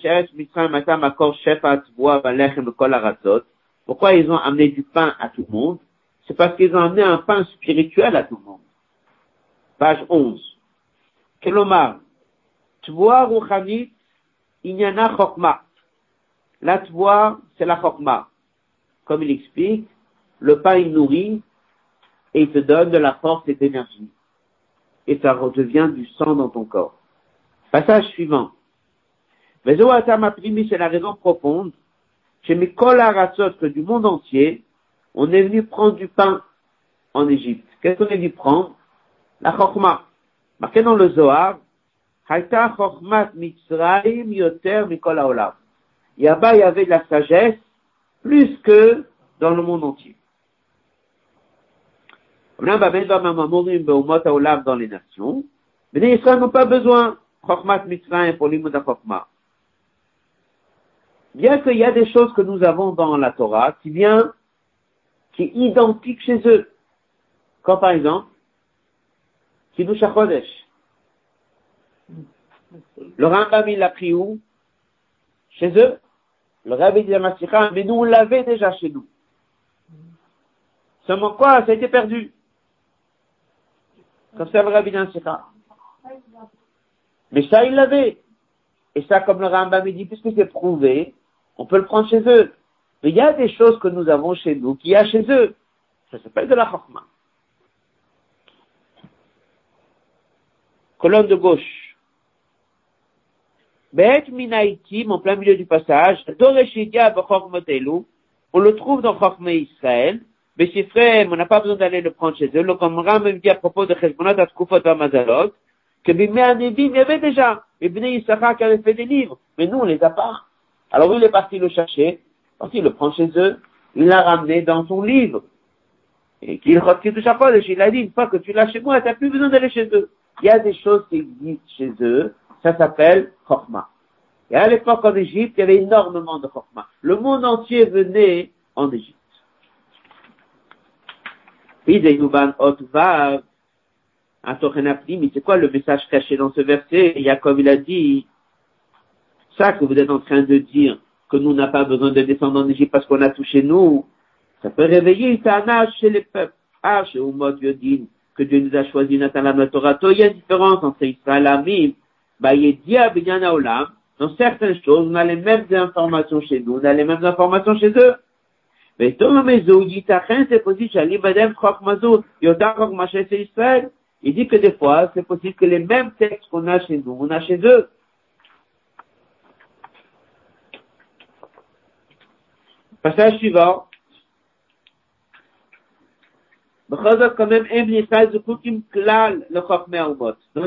Pourquoi ils ont amené du pain à tout le monde? C'est parce qu'ils ont amené un pain spirituel à tout le monde. Page 11. Kelomar, Tvoa Ruchanit, Inyana Chokma. La Tvoa, c'est la Chokma. Comme il explique, le pain il nourrit et il te donne de la force et de l'énergie. Et ça redevient du sang dans ton corps. Passage suivant. Mais c'est la raison profonde. Chez mes que du monde entier, on est venu prendre du pain en Égypte. Qu'est-ce qu'on est venu prendre? La chokma. Marqué dans le Zohar, Haïta chokmat mitzrayim yoter mikol haolam. Là-bas, il y avait de la sagesse plus que dans le monde entier. Dans les nations. Mais Israël n'ont pas besoin pour. Bien qu'il y a des choses que nous avons dans la Torah qui vient, qui est identique chez eux. Comme par exemple, Kiddush HaChodesh. Le Rambam, il l'a pris où? Chez eux. Le Rabbi dit à mais nous, on l'avait déjà chez nous. Seulement quoi? Ça a été perdu. Comme le. Mais ça, il l'avait. Et ça, comme le Rambam dit, puisque c'est prouvé, on peut le prendre chez eux. Mais il y a des choses que nous avons chez nous qu'il y a chez eux. Ça s'appelle de la chokma. Colonne de gauche. Bet minaïtim, en plein milieu du passage, on le trouve dans Chokma Israël, frère, on n'a pas besoin d'aller le prendre chez eux. Le Qumran me dit à propos de Cheshbonat Askufot Mazalot, que Bimé il y avait déjà, et Bnei Yisachar qui avait fait des livres, mais nous on les a pas. Alors il est parti le chercher, parti le prend chez eux, il l'a ramené dans son livre. Et qu'il retire chaque fois, il a dit, une fois que tu l'as chez moi, tu n'as plus besoin d'aller chez eux. Il y a des choses qui existent chez eux, ça s'appelle Chokma. Et à l'époque en Égypte, il y avait énormément de Chokma. Le monde entier venait en Égypte. C'est quoi le message caché dans ce verset? Jacob, il a dit, ça que vous êtes en train de dire, que nous n'a pas besoin de descendre en Égypte parce qu'on a tout chez nous, ça peut réveiller un âge chez les peuples. Ah, chez Umot Yodin, que Dieu nous a choisi Nathan Torah. Il y a une différence entre Israël et Amim. Bah, il y a Olam. Dans certaines choses, on a les mêmes informations chez nous, on a les mêmes informations chez eux. Il dit que des fois, c'est possible que les mêmes textes qu'on a chez nous, on a chez eux. Passage suivant. Dans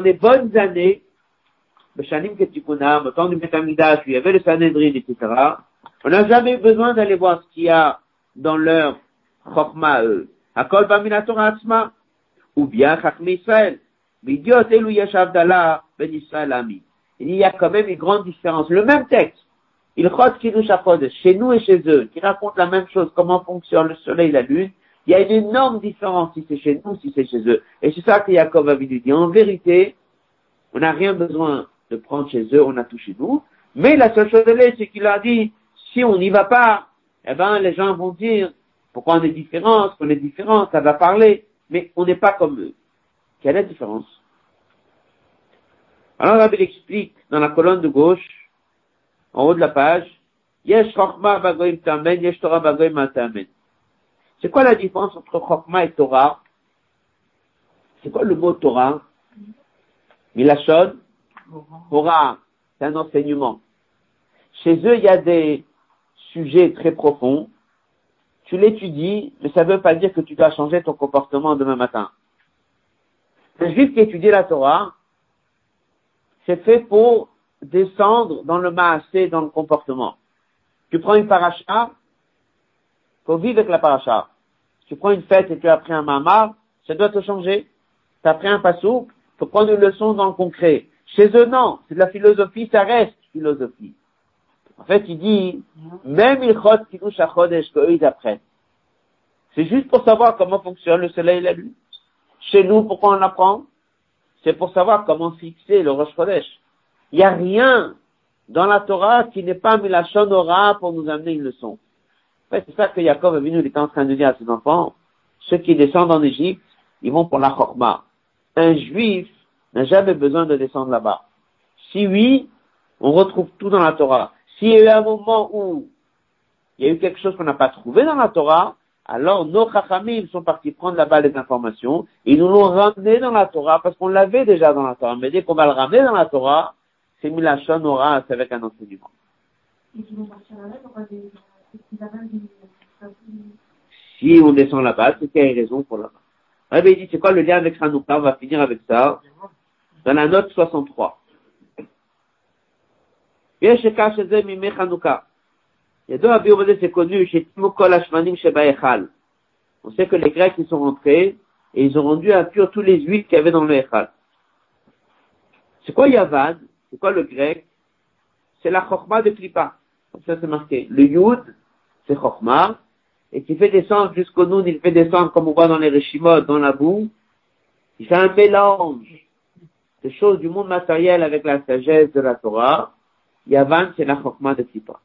les bonnes années, au temps du il y avait le Sanhedrin, etc. On n'a jamais besoin d'aller voir ce qu'il y a dans leur Chokma, eux. Hakol Atzma, ou bien Chachmi Israël. Vidiot Elu Yashav Dala, Ben Israël Ami. Il y a quand même une grande différence. Le même texte. Il chot Kiddush chez nous et chez eux, qui raconte la même chose, comment fonctionne le soleil et la lune. Il y a une énorme différence si c'est chez nous, si c'est chez eux. Et c'est ça que Jacob a dit. En vérité, on n'a rien besoin de prendre chez eux, on a tout chez nous. Mais la seule chose c'est qu'il a dit, si on n'y va pas, eh ben, les gens vont dire, pourquoi on est différent, qu'on est différent, ça va parler, mais on n'est pas comme eux. Quelle est la différence? Alors, Rabbi explique dans la colonne de gauche, en haut de la page, Yesh Bagoim Tamen, Yesh Torah Bagoim Tamen. C'est quoi la différence entre Chokma et Torah? C'est quoi le mot Torah? Milachon? Torah. C'est un enseignement. Chez eux, il y a des sujets très profonds. Tu l'étudies, mais ça ne veut pas dire que tu dois changer ton comportement demain matin. Le juif qui étudie la Torah, c'est fait pour descendre dans le maasé, dans le comportement. Tu prends une paracha, faut vivre avec la paracha. Tu prends une fête et tu as pris un mamar, ça doit te changer. Tu as pris un pasouk, faut prendre une leçon dans le concret. Chez eux, non. C'est de la philosophie, ça reste philosophie. En fait, il dit, même il chot qui touche à chodesh qu'eux ils apprennent. C'est juste pour savoir comment fonctionne le soleil et la lune. Chez nous, pourquoi on apprend? C'est pour savoir comment fixer le Rosh Chodesh. Il n'y a rien dans la Torah qui n'est pas mis la Shonora pour nous amener une leçon. En fait, c'est ça que Jacob est venu, il était en train de dire à ses enfants, ceux qui descendent en Égypte, ils vont pour la Chorma. Un juif, n'a jamais besoin de descendre là-bas Si oui, on retrouve tout dans la Torah. S'il y a eu un moment où il y a eu quelque chose qu'on n'a pas trouvé dans la Torah, alors nos chachamim sont partis prendre là-bas les informations, et ils nous l'ont ramené dans la Torah, parce qu'on l'avait déjà dans la Torah. Mais dès qu'on va le ramener dans la Torah, c'est Milachon aura, c'est avec un enseignement. Si on descend là-bas, c'est qu'il y a une raison pour là-bas. Rabbi dit, c'est quoi le lien avec Hanouka? On va finir avec ça. Dans la note 63. Il y a deux Abiyobadé, chez. On sait que les Grecs, ils sont rentrés et ils ont rendu impurs tous les huit qu'il y avait dans le Echal. C'est quoi Yavan C'est quoi le grec C'est la Chokma de Klippa. Comme ça, c'est marqué. Le Yud, c'est Chokma et qui fait descendre jusqu'au Noun, il fait descendre, comme on voit dans les Rishimot, dans la boue, il fait un mélange de choses du monde matériel avec la sagesse de la Torah. Yavan, c'est la Chokma de Klippa.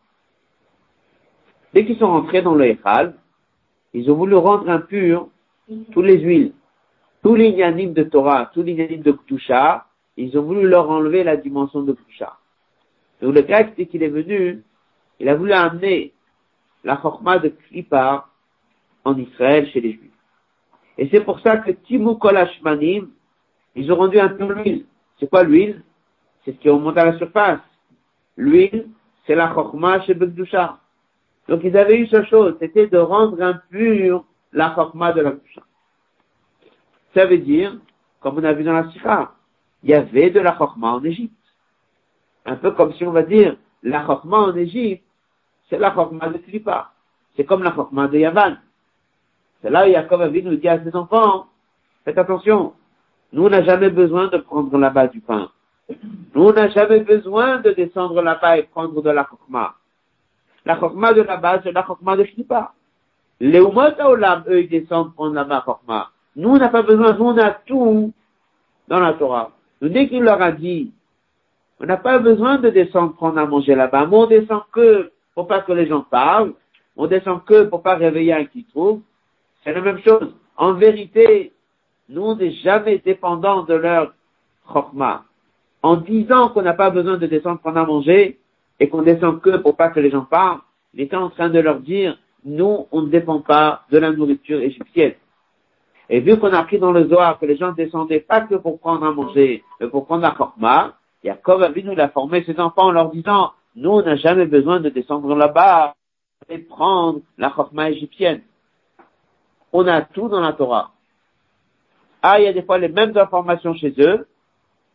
Dès qu'ils sont rentrés dans le Echal, ils ont voulu rendre impurs tous les huiles, tous les yanim de Torah, tous les yanim de Ktusha, ils ont voulu leur enlever la dimension de Ktusha. Donc le grec, dès qu'il est venu, il a voulu amener la chokma de Klippa en Israël chez les Juifs. Et c'est pour ça que Timou Kolashmanim, ils ont rendu un peu l'huile. C'est quoi l'huile? C'est ce qui remonte à la surface. L'huile, c'est la chokma chez Bekdusha. Donc ils avaient eu ce chose, c'était de rendre impur la chokma de la Kdusha. Ça veut dire, comme on a vu dans la Sikha, il y avait de la chokma en Égypte. Un peu comme si on va dire, la chokma en Égypte, c'est la chokma de Klippa. C'est comme la chokma de Yavan. C'est là où Yaakov nous dit à ses enfants, faites attention, nous on n'a jamais besoin de prendre là-bas du pain. Nous on n'a jamais besoin de descendre là-bas et prendre de la chokma. La chokma de là-bas, c'est la chokma de Klippa. Les Umot Olam, eux, ils descendent prendre la chokma. Nous, on n'a pas besoin, nous, on a tout dans la Torah. Donc, dès qu'il leur a dit, on n'a pas besoin de descendre prendre à manger là-bas, mais on descend que pour pas que les gens parlent, on descend que pour pas réveiller un qui trouve, c'est la même chose. En vérité, nous, on n'est jamais dépendants de leur chokma. En disant qu'on n'a pas besoin de descendre prendre à manger et qu'on descend que pour pas que les gens parlent, il était en train de leur dire, nous, on ne dépend pas de la nourriture égyptienne. Et vu qu'on a pris dans le Zohar que les gens descendaient pas que pour prendre à manger, mais pour prendre la Yaakov a vu nous l'a formé ses enfants en leur disant, nous, on n'a jamais besoin de descendre là-bas et prendre la chokma égyptienne. On a tout dans la Torah. Ah, il y a des fois les mêmes informations chez eux.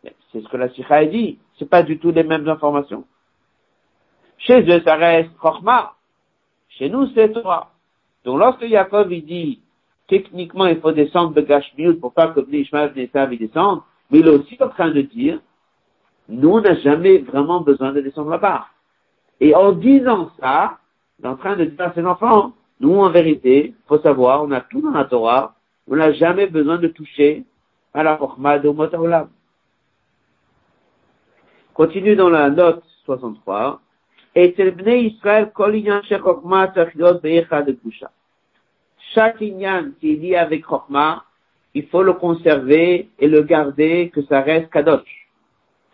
C'est ce que la Sikha dit. C'est pas du tout les mêmes informations. Chez eux, ça reste chokma. Chez nous, c'est Torah. Donc, lorsque Yaakov, il dit, techniquement, il faut descendre de Gashmiut pour pas que Ishmael et descendent, mais il est aussi en train de dire, nous, on n'a jamais vraiment besoin de descendre là-bas. Et en disant ça, il est en train de dire à ses enfants, nous, en vérité, faut savoir, on a tout dans la Torah, on n'a jamais besoin de toucher à la Chokhmah de Motaolam. Continue dans la note 63. Et Israël, Chaque inyan qui est lié avec Chokhmah, il faut le conserver et le garder, que ça reste kadosh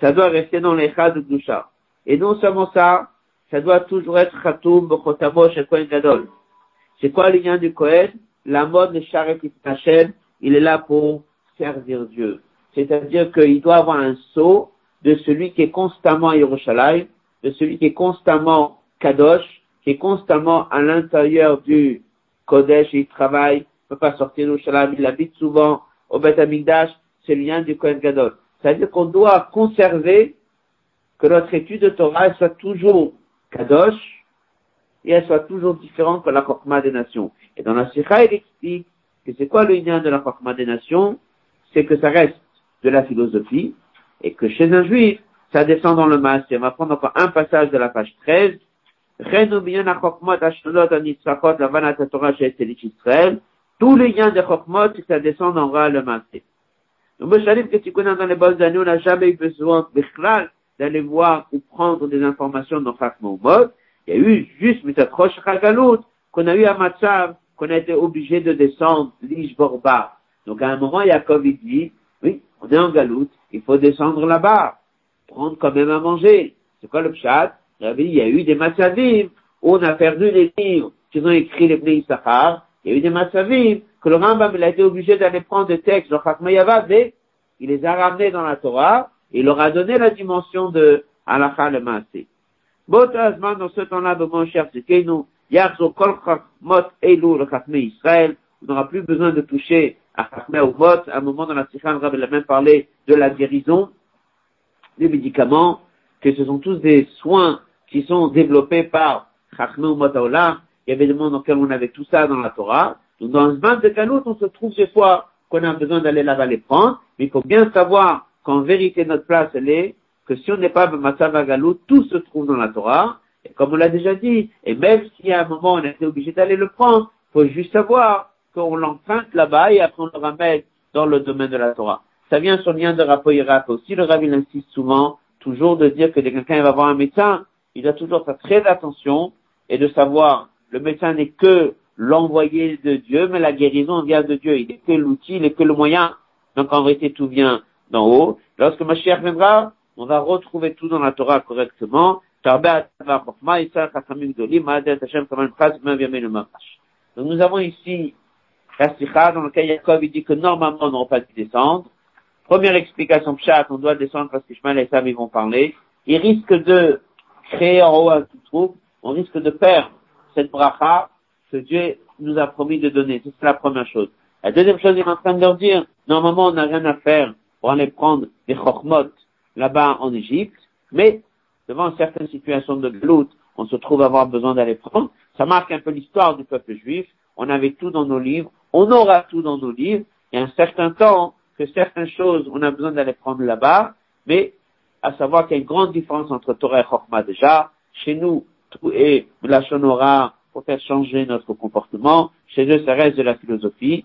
ça doit rester dans les de Gdusha. Et non seulement ça, ça doit toujours être Khatoum, Bechotamo, Kohen Gadol. C'est quoi lien du Kohen? La mode, le Sharet Hachem, il est là pour servir Dieu. C'est-à-dire qu'il doit avoir un saut de celui qui est constamment à Yerushalayim, de celui qui est constamment Kadosh, qui est constamment à l'intérieur du Kodesh, il travaille, il peut pas sortir d'Yerushalayim, il habite souvent au Beth Amikdash, c'est le lien du Kohen Gadol. C'est-à-dire qu'on doit conserver que notre étude de Torah soit toujours kadosh et elle soit toujours différente que la Chokma des nations. Et dans la Sikha, il explique que c'est quoi le lien de la Chokma des nations? C'est que ça reste de la philosophie et que chez un juif, ça descend dans le masque. On va prendre encore un passage de la page 13. Tous les liens de Chokmot, ça descend dans le masque. Donc, Moshalim, que tu connais dans les bonnes années, on n'a jamais eu besoin, d'aller voir ou prendre des informations dans chaque mode. Il y a eu juste, mais cette roche qu'on a eu à Matzav, qu'on a été obligé de descendre, l'Ishborba. Donc, à un moment, il dit, oui, on est en galoute, il faut descendre là-bas, prendre quand même à manger. C'est quoi le pshat? Il y a eu des massavim où on a perdu les livres qu'ils ont écrit les Bnei Issachar. Il y a eu des massavim que le Rambam il a été obligé d'aller prendre des textes de Chakmayavad et il les a ramenés dans la Torah et il leur a donné la dimension de Halakha le Maasé. Botazman, dans ce temps-là, mon cher Zekenu, Yarzo Kol Chakmot le Chakme Israël, on n'aura plus besoin de toucher Chakme ou Mot. À un moment dans la Sikha, le Rabbi a même parlé de la guérison, des médicaments, que ce sont tous des soins qui sont développés par Chachme ou Motaola. Il y avait des mondes dans lesquels on avait tout ça dans la Torah. Donc, dans ce bande de Kalout, on se trouve des fois qu'on a besoin d'aller là-bas les prendre, mais il faut bien savoir qu'en vérité, notre place, elle est que si on n'est pas Matzava Galout, tout se trouve dans la Torah. Et comme on l'a déjà dit, et même si à un moment on était obligé d'aller le prendre, il faut juste savoir qu'on l'emprunte là-bas et après on le ramène dans le domaine de la Torah. Ça vient sur le lien de Rapoïrak aussi. Le Rabbi insiste souvent, toujours de dire que dès quelqu'un va voir un médecin, il doit toujours faire très attention et de savoir, le médecin n'est que l'envoyé de Dieu, mais la guérison vient de Dieu. Il n'est que l'outil, il n'est que le moyen. Donc en vérité, tout vient d'en haut. Lorsque Mashiach viendra, on va retrouver tout dans la Torah correctement. Donc nous avons ici la sikha dans lequel Yaakov dit que normalement on n'aura pas dû descendre. Première explication, Pshat, on doit descendre parce que Shmuel et Sam ils vont parler. Il risque de créer en haut un tout trouble. On risque de perdre cette bracha que Dieu nous a promis de donner. C'est la première chose. La deuxième chose, il est en train de leur dire, normalement, on n'a rien à faire pour aller prendre des chokmot là-bas en Égypte, mais devant certaines situations de gloute, on se trouve avoir besoin d'aller prendre. Ça marque un peu l'histoire du peuple juif. On avait tout dans nos livres. On aura tout dans nos livres. Il y a un certain temps que certaines choses, on a besoin d'aller prendre là-bas, mais à savoir qu'il y a une grande différence entre Torah et Chokmah déjà. Chez nous, tout est la Shonora pour faire changer notre comportement. Chez eux, ça reste de la philosophie.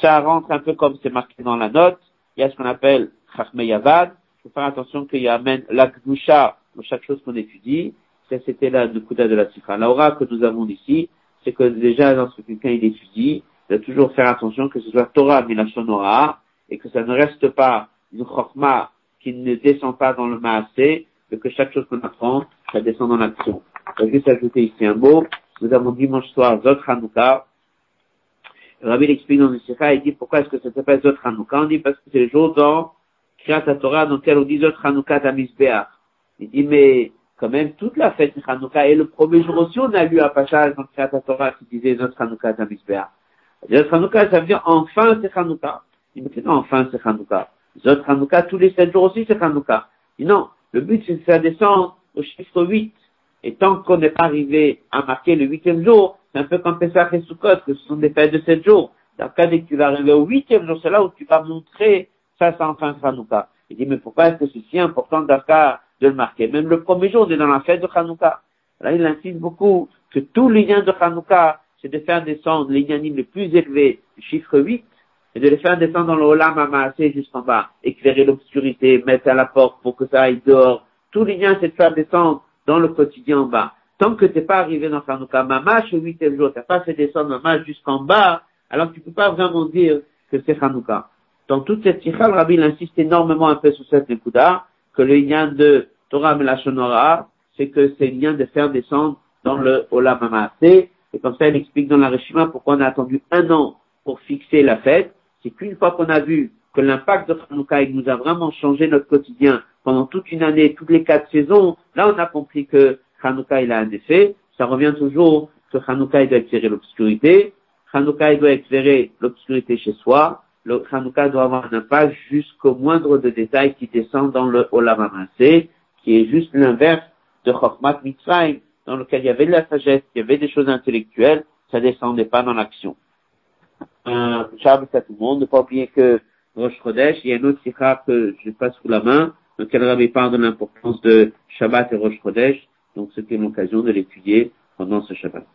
Ça rentre un peu comme c'est marqué dans la note. Il y a ce qu'on appelle Chachme Yavad. Il faut faire attention qu'il y a la Gdusha pour chaque chose qu'on étudie. Ça, c'était la Nukuda de la Sifra. L'aura que nous avons ici, c'est que déjà, lorsque quelqu'un étudie, doit toujours faire attention que ce soit Torah, mais la Shonora, et que ça ne reste pas une Chokma qui ne descend pas dans le Maasé, mais que chaque chose qu'on apprend, ça descend dans l'action. Je vais juste ajouter ici un mot. Nous avons dimanche soir Zot Hanouka. Rabbi l'explique dans le Sikha, il dit pourquoi est-ce que ça s'appelle Zot Hanouka? On dit parce que c'est le jour dans Kriyat Torah dans lequel on dit Zot Hanouka Tamizbeach. Il dit mais quand même toute la fête de Hanouka et le premier jour aussi on a lu un passage dans Kriyat Torah qui disait Zot Hanouka Tamizbeach. Zot Hanouka ça veut dire enfin c'est Hanouka. Il dit non enfin c'est Hanouka. Zot Hanouka tous les sept jours aussi c'est Hanouka. Il dit non, le but c'est de faire descendre au chiffre 8. Et tant qu'on n'est pas arrivé à marquer le huitième jour, c'est un peu comme Pesach et Sukkot, que ce sont des fêtes de sept jours. Dans le cas dès que tu vas arriver au huitième jour, c'est là où tu vas montrer ça, c'est enfin Hanouka. Il dit, mais pourquoi est-ce que c'est si important d'Aka de le marquer? Même le premier jour, on est dans la fête de Hanouka. Là, il insiste beaucoup que tout les liens de Hanouka, c'est de faire descendre les yanim les plus élevés, le chiffre 8, et de les faire descendre dans le Olam Amassé jusqu'en bas, éclairer l'obscurité, mettre à la porte pour que ça aille dehors. Les liens, c'est de faire descendre dans le quotidien en bas. Tant que t'es pas arrivé dans Hanouka Mamash au huitième jour, t'as pas fait descendre Mamash jusqu'en bas, alors tu peux pas vraiment dire que c'est Hanouka. Dans toute cette sikha, le Rabbi insiste énormément un peu sur cette écouda, que le lien de Torah Melachonora, c'est que c'est le lien de faire descendre dans le Olam Amassé, et comme ça, il explique dans la Rishima pourquoi on a attendu un an pour fixer la fête. C'est qu'une fois qu'on a vu que l'impact de Hanouka nous a vraiment changé notre quotidien pendant toute une année, toutes les quatre saisons, là on a compris que Hanouka il a un effet. Ça revient toujours que Hanouka doit éclairer l'obscurité. Hanouka doit éclairer l'obscurité chez soi. Le doit avoir un impact jusqu'au moindre de détails qui descend dans le Olam qui est juste l'inverse de Chokhmat Mitzrayim, dans lequel il y avait de la sagesse, il y avait des choses intellectuelles, ça descendait pas dans l'action. Euh, Shabbat à tout le monde, ne pas oublier que Rosh Chodesh, il y a une autre sikha que je passe sous la main, dans lequel Rabbi parle de l'importance de Shabbat et Rosh Chodesh, donc c'était l'occasion de l'étudier pendant ce Shabbat.